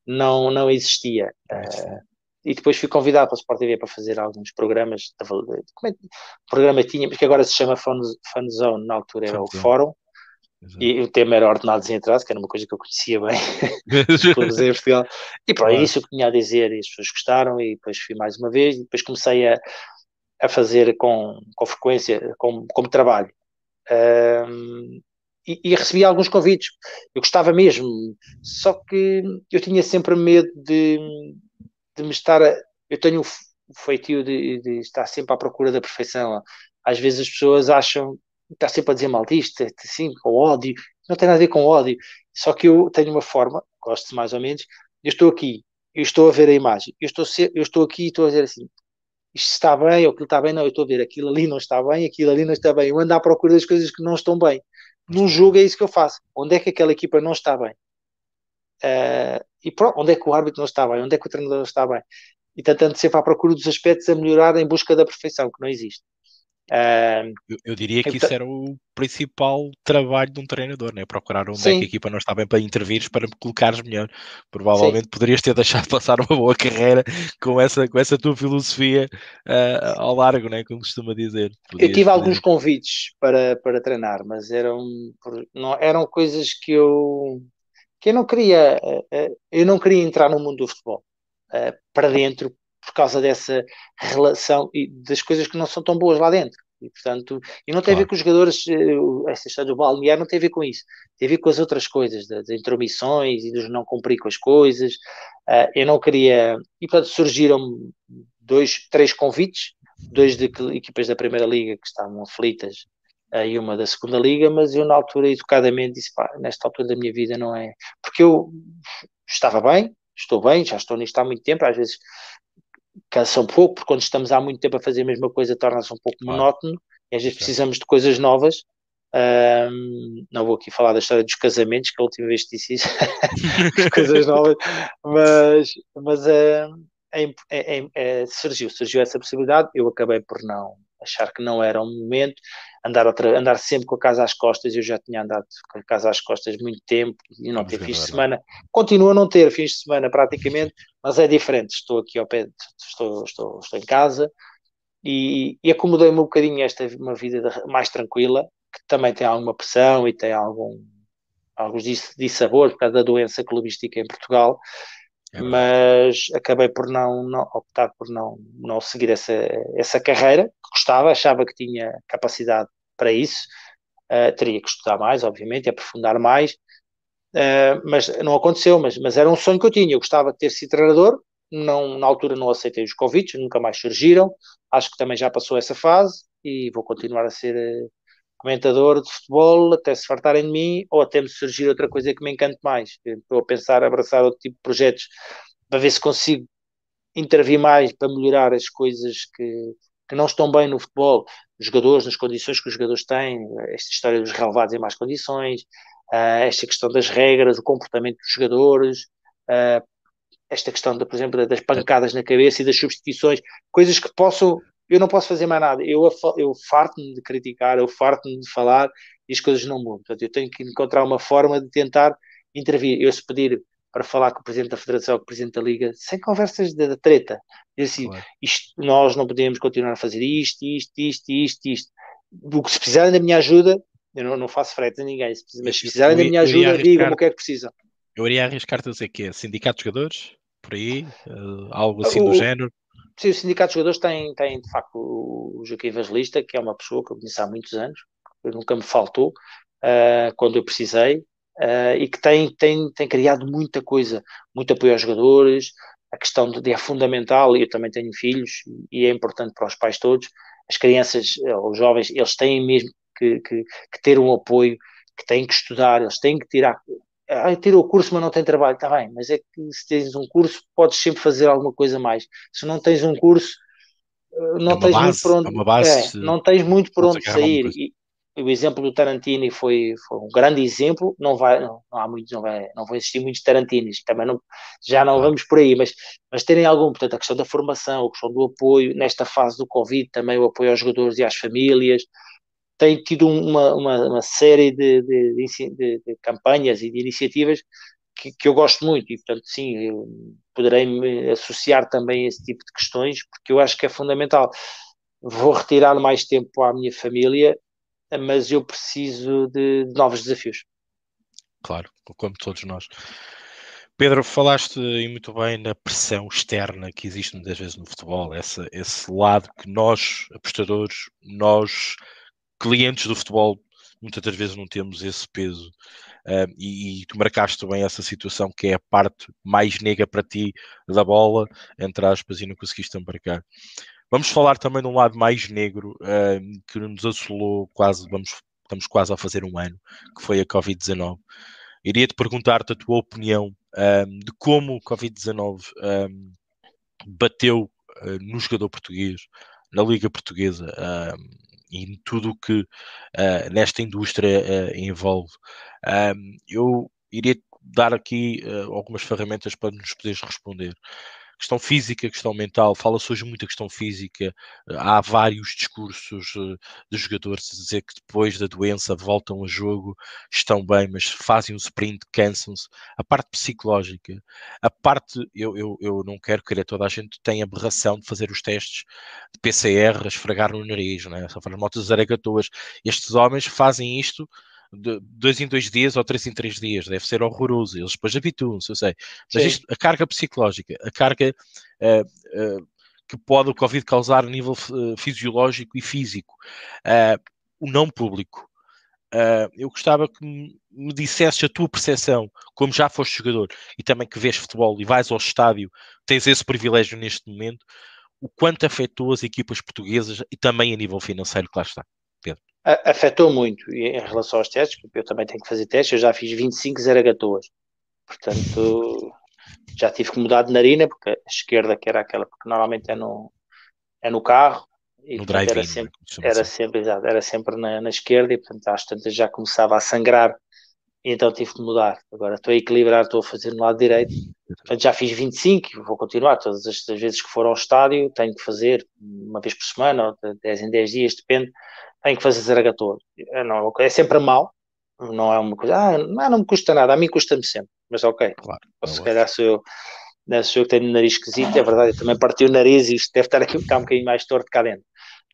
B: não, não existia. Uh, e depois fui convidado para o Sport TV para fazer alguns programas, de, como é, programa tinha, porque agora se chama Fun, Fun Zone, na altura era o Fórum, e o tema era ordenados em atraso, que era uma coisa que eu conhecia bem em Portugal. E para claro. isso eu tinha a dizer e as pessoas gostaram e depois fui mais uma vez e depois comecei a, a fazer com, com frequência, como, como trabalho. Um, e, e, recebi alguns convites. Eu gostava mesmo, só que eu tinha sempre medo de, de me estar. A, eu tenho o feitio de, de estar sempre à procura da perfeição. Às vezes as pessoas acham está sempre a dizer mal disto, assim, com ódio, não tem nada a ver com ódio, só que eu tenho uma forma, gosto mais ou menos, eu estou aqui, eu estou a ver a imagem, eu estou, eu estou aqui e estou a dizer assim, isto está bem, ou aquilo está bem, não, eu estou a ver, aquilo ali não está bem, aquilo ali não está bem, eu ando à procura das coisas que não estão bem. Num jogo é isso que eu faço. Onde é que aquela equipa não está bem? Uh, e pronto, onde é que o árbitro não está bem? Onde é que o treinador não está bem? E tentando sempre à procura dos aspectos a melhorar em busca da perfeição, que não existe.
A: Uh, eu, eu, diria que então, isso era o principal trabalho de um treinador, né? procurar onde sim. é que a equipa não está bem para intervires para me colocares melhor. Provavelmente sim. poderias ter deixado passar uma boa carreira com essa, com essa tua filosofia uh, ao largo, né? como costuma dizer.
B: Podias, eu tive alguns convites para, para treinar, mas eram, não, eram coisas que eu, que eu não queria, uh, eu não queria entrar no mundo do futebol para dentro por causa dessa relação e das coisas que não são tão boas lá dentro. E, portanto, e não tem claro. a ver com os jogadores, eh, essa história do balneário não tem a ver com isso, tem a ver com as outras coisas, das intromissões e dos não cumprir com as coisas. Uh, eu não queria. E portanto surgiram dois, três convites, dois de equipas da Primeira Liga que estavam aflitas uh, e uma da Segunda Liga, mas eu na altura educadamente disse: pá, nesta altura da minha vida não é. Porque eu estava bem, estou bem, já estou nisto há muito tempo, às vezes cansa um pouco, porque quando estamos há muito tempo a fazer a mesma coisa torna-se um pouco claro. monótono e às vezes precisamos de coisas novas. Um, não vou aqui falar da história dos casamentos, que a última vez disse isso, coisas novas, mas, mas é, é, é, surgiu, surgiu essa possibilidade. Eu acabei por não achar que não era um momento, andar, outra, andar sempre com a casa às costas. Eu já tinha andado com a casa às costas muito tempo e não ter fins de semana. Continuo a não ter fins de semana praticamente, mas é diferente. Estou aqui ao pé, estou, estou, estou em casa e, e acomodei-me um bocadinho esta uma vida mais tranquila, que também tem alguma pressão e tem algum alguns dissabor por causa da doença clubística em Portugal, é mas acabei por não, não, optar por não, não seguir essa, essa carreira que gostava, achava que tinha capacidade para isso, uh, teria que estudar mais, obviamente, aprofundar mais, uh, mas não aconteceu, mas, mas era um sonho que eu tinha, eu gostava de ter sido treinador, não, na altura não aceitei os convites, nunca mais surgiram, acho que também já passou essa fase e vou continuar a ser uh, comentador de futebol até se fartarem de mim ou até me surgir outra coisa que me encante mais. Estou a pensar abraçar outro tipo de projetos para ver se consigo intervir mais para melhorar as coisas que, que não estão bem no futebol, os jogadores, nas condições que os jogadores têm, esta história dos relevados em más condições, uh, esta questão das regras, o comportamento dos jogadores, uh, esta questão, de, por exemplo, das pancadas na cabeça e das substituições, coisas que possam eu não posso fazer mais nada. Eu, eu farto-me de criticar, eu farto-me de falar e as coisas não mudam. Portanto, eu tenho que encontrar uma forma de tentar intervir. Eu se pedir para falar com o Presidente da Federação, com o Presidente da Liga, sem conversas de treta. E assim, claro. isto, nós não podemos continuar a fazer isto, isto, isto, isto, isto. O que se precisarem da minha ajuda, eu não, não faço frete a ninguém, mas se precisarem da minha ajuda, digam-me o que é que precisam.
A: Eu iria arriscar-te a dizer que é sindicato de jogadores, por aí, uh, algo assim o, do género.
B: Sim, o Sindicato de Jogadores tem, tem de facto o Joaquim Evangelista, que é uma pessoa que eu conheço há muitos anos, que nunca me faltou uh, quando eu precisei, uh, e que tem, tem, tem criado muita coisa, muito apoio aos jogadores, a questão de, é fundamental, e eu também tenho filhos, e é importante para os pais todos, as crianças, eh, os jovens, eles têm mesmo que, que, que ter um apoio, que têm que estudar, eles têm que tirar ah, tirou o curso, mas não tem trabalho, está bem, mas é que se tens um curso, podes sempre fazer alguma coisa mais. Se não tens um curso, eh, não é tens base, muito por onde, é base, é, não tens muito por onde sair. E, o exemplo do Tarantini foi, foi um grande exemplo. Não vai, não, não há muitos, não vai, não vão existir muitos Tarantinis. Também não, já não vamos por aí, mas, mas terem algum, portanto, a questão da formação, a questão do apoio nesta fase do Covid, também o apoio aos jogadores e às famílias tem tido uma, uma, uma série de, de, de, de, campanhas e de iniciativas que, que, eu gosto muito e, portanto, sim, eu poderei me associar também a esse tipo de questões porque eu acho que é fundamental. Vou retirar mais tempo à minha família, mas eu preciso de novos desafios.
A: Claro, como todos nós. Pedro, falaste e muito bem na pressão externa que existe muitas vezes no futebol, essa, esse lado que nós, apostadores, nós clientes do futebol muitas das vezes não temos esse peso. E, e, tu marcaste bem essa situação que é a parte mais negra para ti da bola, entre aspas, e não conseguiste embarcar. Vamos falar também de um lado mais negro que nos assolou quase, vamos, estamos quase a fazer um ano, que foi a Covid-19. Iria-te perguntar-te a tua opinião um, de como o Covid-19 um, bateu uh, no jogador português, na Liga Portuguesa um, e tudo o que uh, nesta indústria uh, envolve. eu iria dar aqui algumas ferramentas para nos poderes responder questão física, questão mental, fala-se hoje muito a questão física, há vários discursos uh, de jogadores a dizer que depois da doença voltam a jogo, estão bem, mas fazem um sprint, cansam-se. A parte psicológica, a parte, eu, eu, eu não quero querer, toda a gente tem aberração de fazer os testes de PCR, esfregar no nariz, né? só faz motos zaragatoas. Estes homens fazem isto de dois em dois dias ou três em três dias, deve ser horroroso. Eles depois habituam-se, eu sei. Mas isto, a carga psicológica, a carga uh, uh, que pode o Covid causar a nível uh, fisiológico e físico, o não público. eu gostava que me dissesses a tua percepção, como já foste jogador e também que vês futebol e vais ao estádio, tens esse privilégio neste momento, o quanto afetou as equipas portuguesas e também a nível financeiro, claro está
B: afetou muito em relação aos testes, porque eu também tenho que fazer testes, eu já fiz 25 zaragatoas, portanto já tive que mudar de narina, porque a esquerda que era aquela, porque normalmente é no, é no carro, e no drive era sempre, era sempre, exato, era sempre na, na, esquerda, e portanto às tantas já começava a sangrar, e então tive que mudar. Agora estou a equilibrar, estou a fazer no lado direito, portanto já fiz 25, vou continuar, todas as, as vezes que for ao estádio, tenho que fazer uma vez por semana, ou de 10 em 10 dias, depende, tenho que fazer zaragator. É, não, é sempre mal, não é uma coisa, ah, não, não me custa nada, a mim custa-me sempre, mas ok. Claro, se calhar sou eu, sou eu que tenho o nariz esquisito, é verdade, eu também parti o nariz e isto deve estar aqui um bocadinho mais torto cá dentro.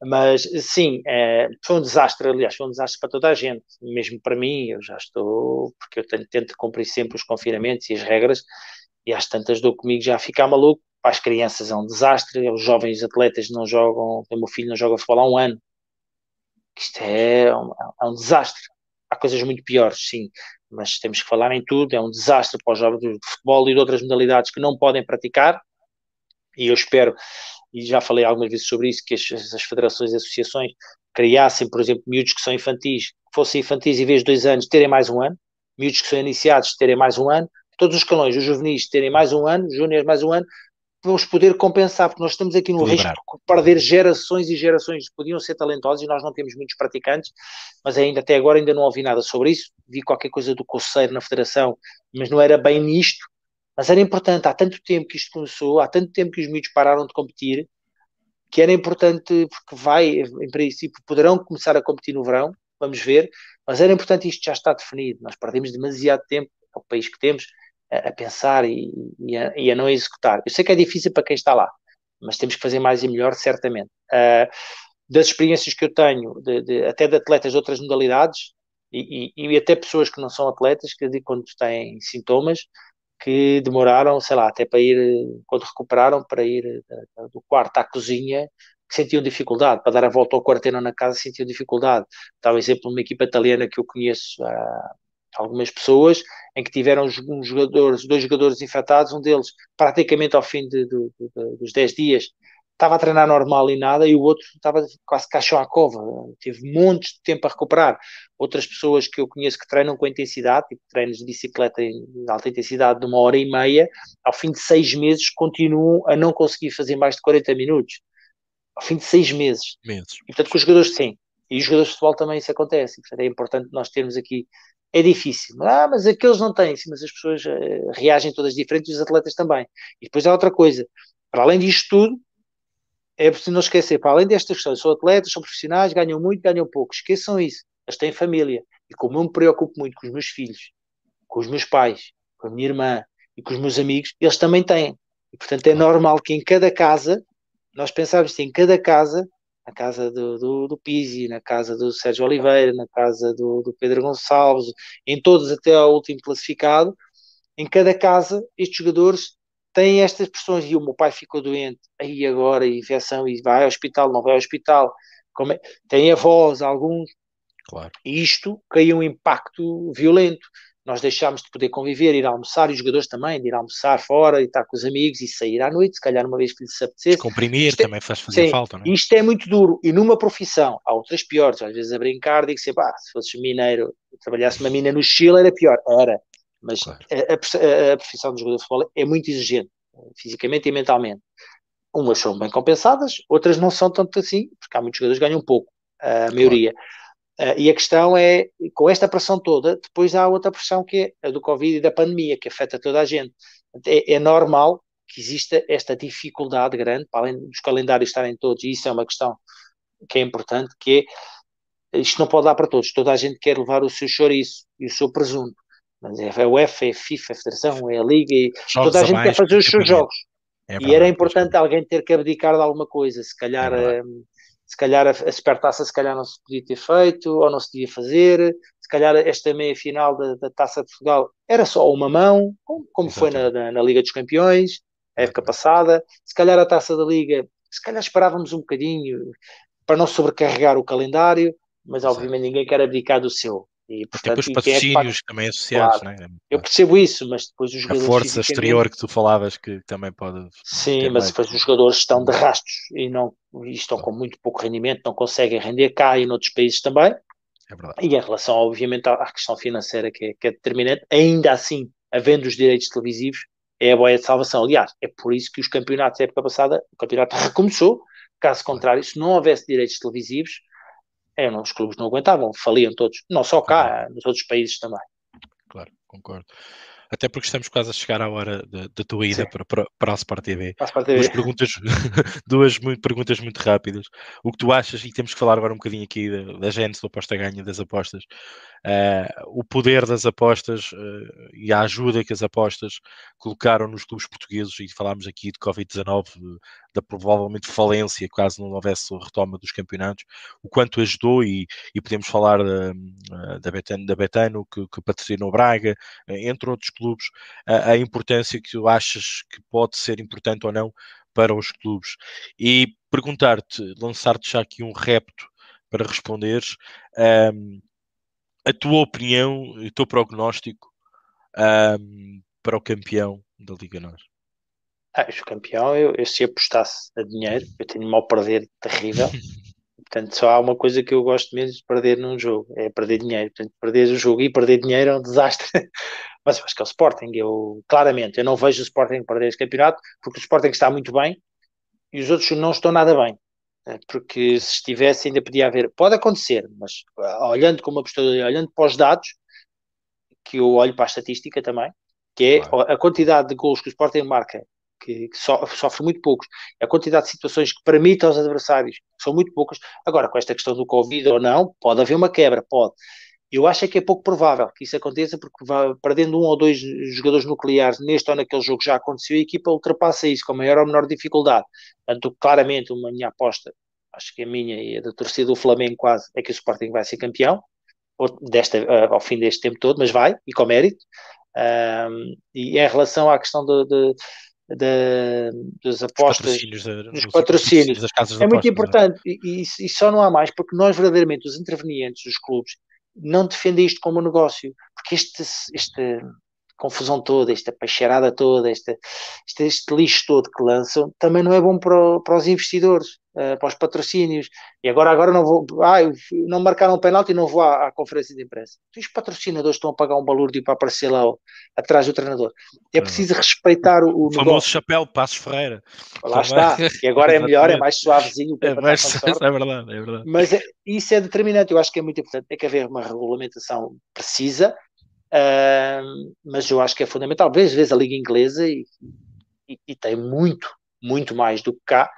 B: Mas sim, é, foi um desastre, aliás, foi um desastre para toda a gente, mesmo para mim, eu já estou, porque eu tenho, tento cumprir sempre os confinamentos e as regras, e às tantas dou comigo já a ficar maluco. Para as crianças é um desastre, os jovens atletas não jogam, o meu filho não joga futebol há um ano, isto é um, é um desastre. Há coisas muito piores, sim, mas temos que falar em tudo. É um desastre para os jovens de futebol e de outras modalidades que não podem praticar. E eu espero, e já falei algumas vezes sobre isso, que as, as federações e associações criassem, por exemplo, miúdos que são infantis, que fossem infantis em vez de dois anos, terem mais um ano, miúdos que são iniciados terem mais um ano, todos os escalões, os juvenis terem mais um ano, os júniores mais um ano, vamos poder compensar, porque nós estamos aqui no risco de perder gerações e gerações que podiam ser talentosos e nós não temos muitos praticantes, mas ainda até agora ainda não ouvi nada sobre isso. Vi qualquer coisa do Conselho na Federação, mas não era bem nisto. Mas era importante, há tanto tempo que isto começou, há tanto tempo que os miúdos pararam de competir, que era importante, porque vai, em princípio, poderão começar a competir no verão, vamos ver, mas era importante isto já está definido. Nós perdemos demasiado tempo, é o país que temos, a, pensar e, e, a, e, a, não executar. Eu sei que é difícil para quem está lá, mas temos que fazer mais e melhor, certamente. Uh, das experiências que eu tenho, de, de, até de atletas de outras modalidades, e, e, até pessoas que não são atletas, que quando têm sintomas, que demoraram, sei lá, até para ir, quando recuperaram, para ir do quarto à cozinha, que sentiam dificuldade, para dar a volta ao quarteirão na casa sentiam dificuldade. Dá o exemplo de uma equipa italiana que eu conheço há, algumas pessoas em que tiveram um jogadores, dois jogadores infectados, um deles praticamente ao fim de, de, de, dos 10 dias estava a treinar normal e nada, e o outro estava quase caixão à cova, teve montes de tempo a recuperar. Outras pessoas que eu conheço que treinam com intensidade, tipo treinos de bicicleta de alta intensidade de uma hora e meia, ao fim de seis meses continuam a não conseguir fazer mais de 40 minutos. Ao fim de seis meses. meses. E portanto, com os jogadores, sim. E os jogadores de futebol também isso acontece. Portanto, é importante nós termos aqui é difícil. Ah, mas aqueles não têm, sim, mas as pessoas uh, reagem todas diferentes e os atletas também. E depois há outra coisa, para além disto tudo, é preciso não esquecer, para além destas questões, são atletas, são profissionais, ganham muito, ganham pouco, esqueçam isso, eles têm família. E como eu me preocupo muito com os meus filhos, com os meus pais, com a minha irmã e com os meus amigos, eles também têm. E portanto é normal que em cada casa, nós pensarmos em cada casa na casa do, do, do Pizzi, na casa do Sérgio Oliveira, na casa do, do Pedro Gonçalves, em todos até ao último classificado, em cada casa estes jogadores têm estas pressões, e o meu pai ficou doente, aí agora, infecção, e vai ao hospital, não vai ao hospital, como é? tem avós, alguns, claro. e isto cria um impacto violento. nós deixámos de poder conviver, ir almoçar, e os jogadores também, de ir almoçar fora e estar com os amigos e sair à noite, se calhar uma vez que lhes apetecesse.
A: Comprimir é- também faz fazer sim, falta, não é?
B: Isto é muito duro. E numa profissão, há outras piores, às vezes a brincar, digo sempre, ah, se fosses mineiro, trabalhasse uma mina no Chile, era pior. Era. Mas claro. a, a, a, profissão do jogador de futebol é muito exigente, fisicamente e mentalmente. Umas são bem compensadas, outras não são tanto assim, porque há muitos jogadores que ganham pouco, a maioria. Claro. Uh, e a questão é, com esta pressão toda, depois há outra pressão que é a do Covid e da pandemia, que afeta toda a gente. É, é normal que exista esta dificuldade grande, para além dos calendários estarem todos, e isso é uma questão que é importante, que é, isto não pode dar para todos, toda a gente quer levar o seu chouriço e o seu presunto, mas é a UEFA, é a FIFA, é a Federação, é a Liga, e toda a gente quer fazer os seus jogos. É e era importante alguém ter que abdicar de alguma coisa, se calhar... É se calhar a, a supertaça se calhar não se podia ter feito ou não se podia fazer, se calhar esta meia final da, da Taça de Portugal era só uma mão, como, como foi na, na, na, Liga dos Campeões, a época passada, se calhar a Taça da Liga, se calhar esperávamos um bocadinho para não sobrecarregar o calendário, mas obviamente ninguém quer abdicar do seu.
A: E, portanto, os patrocínios é também associados, claro,
B: né? Eu percebo isso, mas depois os jogadores.
A: A força exterior que tu falavas que também pode.
B: Sim, mas depois os jogadores estão de rastros e, não, e estão com muito pouco rendimento, não conseguem render cá e noutros países também. É verdade. E em relação, obviamente, à questão financeira que é, que é determinante, ainda assim, havendo os direitos televisivos, é a boia de salvação. Aliás, é por isso que os campeonatos da época passada, o campeonato recomeçou. Caso contrário, se não houvesse direitos televisivos, é, não, os clubes não aguentavam, faliam todos, não só cá, nos outros países também.
A: Claro, concordo até porque estamos quase a chegar à hora da tua ida para, para, para, a Sport TV. A Sport TV. Duas, perguntas, duas muito, perguntas muito rápidas. O que tu achas, e temos que falar agora um bocadinho aqui da, da gênese do aposta-ganha das apostas, uh, o poder das apostas uh, e a ajuda que as apostas colocaram nos clubes portugueses, e falámos aqui de Covid-19, da provavelmente falência, caso não houvesse retoma dos campeonatos, o quanto ajudou, e, e podemos falar da, da, Betano, da Betano que, que patrocinou Braga, entre outros clubes, a, a importância que tu achas que pode ser importante ou não para os clubes. E perguntar-te, lançar-te já aqui um repto para responderes, um, a tua opinião o teu prognóstico um, para o campeão da Liga Nós.
B: Ah, o campeão, eu, eu se apostasse a dinheiro, eu tenho mal perder terrível. Portanto, só há uma coisa que eu gosto mesmo de perder num jogo, é perder dinheiro. Portanto, perder o jogo e perder dinheiro é um desastre. Mas eu acho que é o Sporting. Eu, claramente, eu não vejo o Sporting perder esse campeonato, porque o Sporting está muito bem e os outros não estão nada bem. Eh, porque se estivesse, ainda podia haver. Pode acontecer, mas ah, olhando como apostador, olhando para os dados, que eu olho para a estatística também, que é a quantidade de gols que o Sporting marca que, que so, sofre muito poucos, a quantidade de situações que permite aos adversários são muito poucas. Agora, com esta questão do Covid ou não, pode haver uma quebra, pode. Eu acho é que é pouco provável que isso aconteça, porque perdendo um ou dois jogadores nucleares neste ou naquele jogo já aconteceu, a equipa ultrapassa isso com maior ou menor dificuldade. Portanto, claramente, uma minha aposta, acho que a minha e a da torcida do Flamengo quase, é que o Sporting vai ser campeão, desta, uh, ao fim deste tempo todo, mas vai, e com mérito. Um, e em relação à questão de, de da, das apostas, patrocínios, dos patrocínios. Das casas é muito é? importante e, e, só não há mais porque nós verdadeiramente, os intervenientes dos clubes, não defendem isto como um negócio, porque este, este confusão toda, esta peixeirada toda, este, este, este, lixo todo que lançam, também não é bom para, para os investidores, uh, para os patrocínios. E agora, agora não vou, ah, não marcaram um penalti e não vou à, à, conferência de imprensa. Os patrocinadores estão a pagar um balúrdio para aparecer lá atrás do treinador. É preciso respeitar o, o,
A: o famoso chapéu Passos Ferreira.
B: Lá está. E agora é melhor, é mais suavezinho.
A: É, mais, é verdade, é verdade.
B: Mas é, isso é determinante. Eu acho que é muito importante. Tem que haver uma regulamentação precisa Uh, mas eu acho que é fundamental. Às vezes a Liga Inglesa e, e, e, tem muito, muito mais do que cá.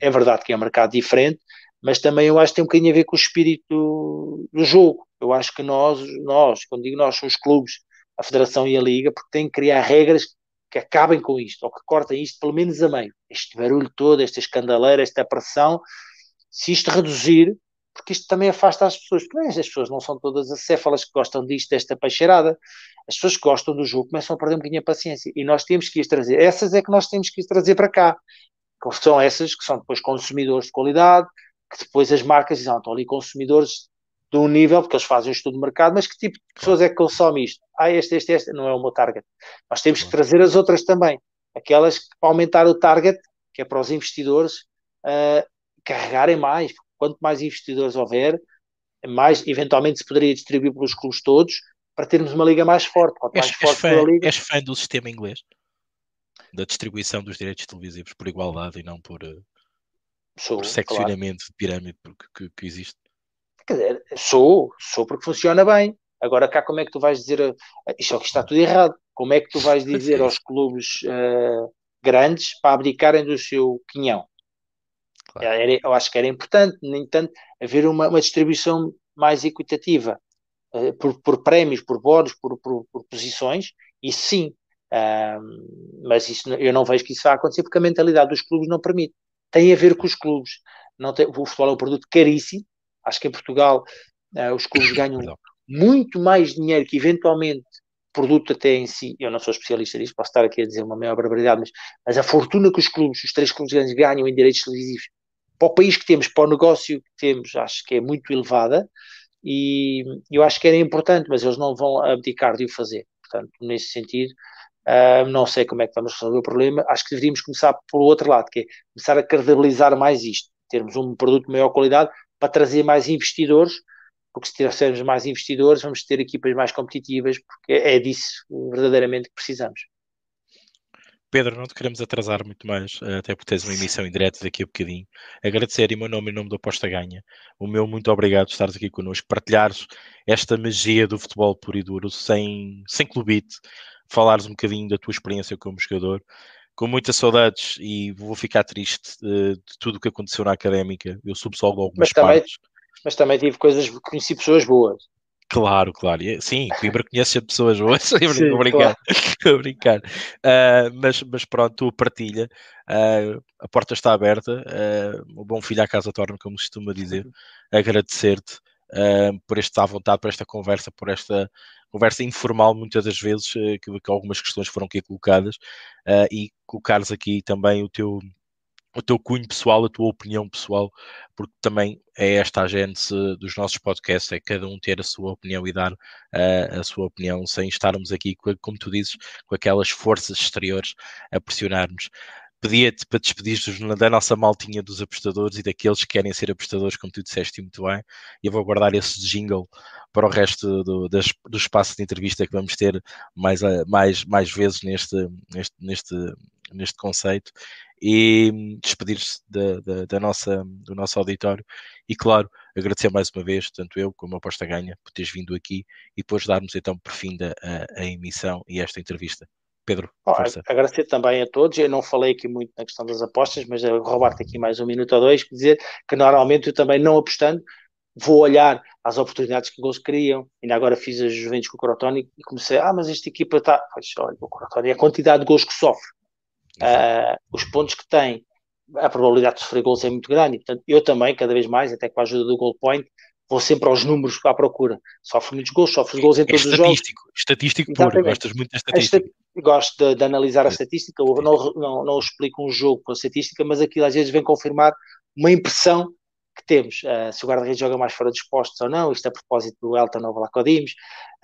B: É verdade que é um mercado diferente, mas também eu acho que tem um bocadinho a ver com o espírito do, do jogo. Eu acho que nós, nós, quando digo nós, são os clubes, a Federação e a Liga, porque têm que criar regras que acabem com isto, ou que cortem isto pelo menos a meio. Este barulho todo, esta escandaleira, esta pressão, se isto reduzir, porque isto também afasta as pessoas. Porque as pessoas não são todas acéfalas que gostam disto, desta peixeirada. As pessoas que gostam do jogo começam a perder um bocadinho a paciência. E nós temos que ir trazer. Essas é que nós temos que ir trazer para cá. Que são essas que são depois consumidores de qualidade, que depois as marcas dizem, ah, estão ali consumidores de um nível, porque eles fazem um estudo de mercado, mas que tipo de pessoas é que consomem isto? Ah, este, este, este, não é o meu target. Nós temos que trazer as outras também, aquelas que aumentar o target, que é para os investidores uh, carregarem mais. Quanto mais investidores houver, mais eventualmente se poderia distribuir pelos clubes todos para termos uma liga mais forte. Quanto mais
A: és,
B: forte
A: fã,
B: liga...
A: és fã do sistema inglês? Da distribuição dos direitos televisivos por igualdade e não por, eh, sou, por seccionamento claro. de pirâmide que, que existe?
B: Quer dizer, sou, sou porque funciona bem. Agora cá como é que tu vais dizer isto aqui está tudo errado? Como é que tu vais dizer aos clubes uh, grandes para abdicarem do seu quinhão? Claro. Era, eu acho que era importante, no entanto, haver uma, uma distribuição mais equitativa uh, por, por, prémios, por bónus, por, por, por posições, isso sim. mas isso, eu não vejo que isso vá acontecer porque a mentalidade dos clubes não permite. Tem a ver com os clubes. Não tem, o futebol é um produto caríssimo, Acho que em Portugal uh, os clubes ganham Perdão. muito mais dinheiro que eventualmente produto até em si, eu não sou especialista nisso, posso estar aqui a dizer uma maior barbaridade, mas, mas a fortuna que os clubes, os três clubes grandes ganham em direitos televisivos para o país que temos, para o negócio que temos, acho que é muito elevada e eu acho que era importante, mas eles não vão abdicar de o fazer. Portanto, nesse sentido, uh, não sei como é que vamos resolver o problema. Acho que deveríamos começar pelo outro lado, que é começar a credibilizar mais isto, termos um produto de maior qualidade, para trazer mais investidores, porque se tivermos mais investidores, vamos ter equipas mais competitivas, porque é disso verdadeiramente que precisamos.
A: Pedro, não te queremos atrasar muito mais, até porque tens uma emissão em direto daqui a bocadinho. Agradecer em meu nome e em nome do Aposta Ganha. O meu muito obrigado por estares aqui connosco, partilhares esta magia do futebol puro e duro, sem, sem clubite, falares um bocadinho da tua experiência como jogador com muitas saudades e vou ficar triste uh, de tudo o que aconteceu na académica. Eu subsolvo algumas mas
B: também,
A: partes.
B: Mas também tive coisas, conheci pessoas boas.
A: Claro, claro. Sim, Coimbra conhece pessoas boas. Sim, vou brincar. Claro. brincar. Uh, mas, mas pronto, partilha. Uh, a porta está aberta. Uh, o bom filho à casa torna, como costuma dizer. Agradecer-te por esta à vontade, por esta conversa, por esta conversa informal, muitas das vezes, que, que algumas questões foram aqui colocadas. e colocares aqui também o teu o teu cunho pessoal, a tua opinião pessoal, porque também é esta a gênese dos nossos podcasts, é cada um ter a sua opinião e dar uh, a sua opinião sem estarmos aqui, como tu dizes, com aquelas forças exteriores a pressionar-nos. Pedia-te para despedir da nossa maltinha dos apostadores e daqueles que querem ser apostadores, como tu disseste muito bem, e eu vou guardar esse jingle para o resto do, das, do espaço de entrevista que vamos ter mais, mais, mais vezes neste, neste, neste, neste conceito e despedir-se da, da, da, nossa, do nosso auditório e claro, agradecer mais uma vez, tanto eu como a Aposta Ganha, por teres vindo aqui e depois darmos então por fim da, a, a emissão e esta entrevista. Pedro,
B: oh, agradecer também a todos. Eu não falei aqui muito na questão das apostas, mas roubar-te aqui mais um minuto ou dois, dizer que normalmente eu também não apostando, vou olhar às oportunidades que gols criam. Ainda agora fiz as Juventus com o Crotoni e comecei, ah, mas esta equipa está. Pois, olha, o Crotoni, a quantidade de gols que sofre uh, os pontos que tem, a probabilidade de sofrer gols é muito grande. E, portanto, eu também, cada vez mais, até com a ajuda do goal point, vou sempre aos números à procura. Sofre muitos gols, sofre gols em é todos os jogos.
A: Estatístico puro, gostas muito da estatística.
B: Gosto de, de, analisar a estatística, eu não, não, não explico um jogo com a estatística, mas aquilo às vezes vem confirmar uma impressão que temos, uh, se o guarda-redes joga mais fora dos postos ou não, isto a propósito do Elton ou Vlacodimos,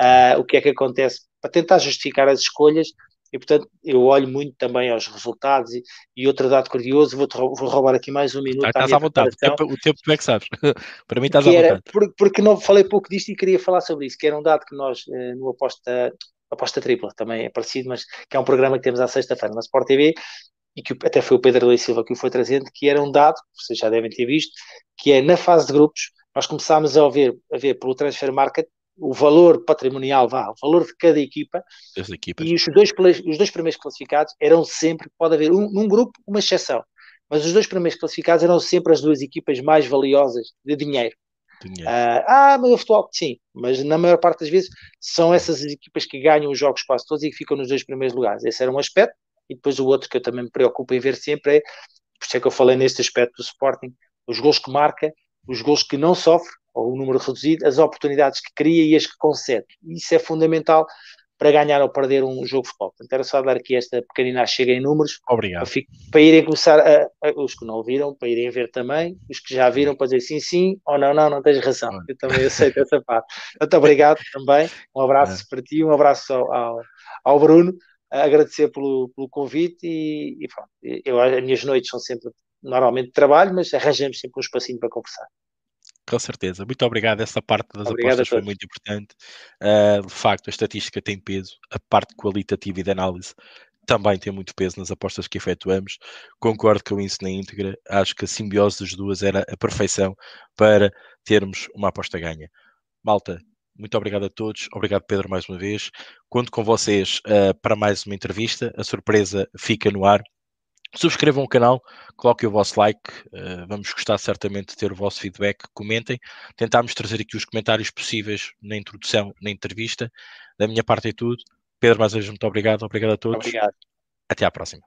B: uh, o que é que acontece, para tentar justificar as escolhas, e portanto eu olho muito também aos resultados e, e outro dado curioso, vou, vou roubar aqui mais um minuto.
A: Estás à, vontade, o tempo, o tempo tu é que sabes. Para mim estás
B: à
A: vontade.
B: Porque, porque não falei pouco disto e queria falar sobre isso, que era um dado que nós eh, no aposta, aposta tripla também é parecido, mas que é um programa que temos à sexta-feira na Sport TV e que até foi o Pedro Leite Silva que o foi trazendo, que era um dado, vocês já devem ter visto, que é na fase de grupos, nós começámos a ver, a ver pelo Transfer Market o valor patrimonial, vá, o valor de cada equipa, e os dois, os dois primeiros classificados eram sempre, pode haver um, num grupo uma exceção, mas os dois primeiros classificados eram sempre as duas equipas mais valiosas de dinheiro. dinheiro. Uh, ah, mas o futebol, sim, mas na maior parte das vezes são essas as equipas que ganham os jogos quase todos e que ficam nos dois primeiros lugares. Esse era um aspecto, e depois o outro que eu também me preocupo em ver sempre é, por isso é que eu falei neste aspecto do Sporting, os gols que marca, os gols que não sofre, ou o número reduzido, as oportunidades que cria e as que concede. Isso é fundamental para ganhar ou perder um jogo de futebol. Portanto, era só dar aqui esta pequenina chega em números.
A: Obrigado.
B: Para, para irem começar, a, a, os que não viram, para irem ver também, os que já viram, para dizer sim, sim, ou não, não, não tens razão. Eu também aceito essa parte. Muito obrigado também. Um abraço é. para ti, um abraço ao, ao, ao Bruno. Agradecer pelo, pelo convite e, e pronto. Eu, as minhas noites são sempre normalmente trabalho, mas arranjamos sempre um espacinho para conversar.
A: Com certeza. Muito obrigado. Essa parte das obrigado apostas foi muito importante. Uh, de facto, a estatística tem peso, a parte qualitativa e de análise também tem muito peso nas apostas que efetuamos. Concordo com isso na íntegra. Acho que a simbiose das duas era a perfeição para termos uma aposta ganha. Malta, muito obrigado a todos. Obrigado, Pedro, mais uma vez. Conto com vocês uh, para mais uma entrevista. A surpresa fica no ar. Subscrevam o canal, coloquem o vosso like, uh, vamos gostar certamente de ter o vosso feedback, comentem. Tentámos trazer aqui os comentários possíveis na introdução, na entrevista. Da minha parte é tudo. Pedro, mais uma vez, muito obrigado. Obrigado a todos.
B: Obrigado.
A: Até à próxima.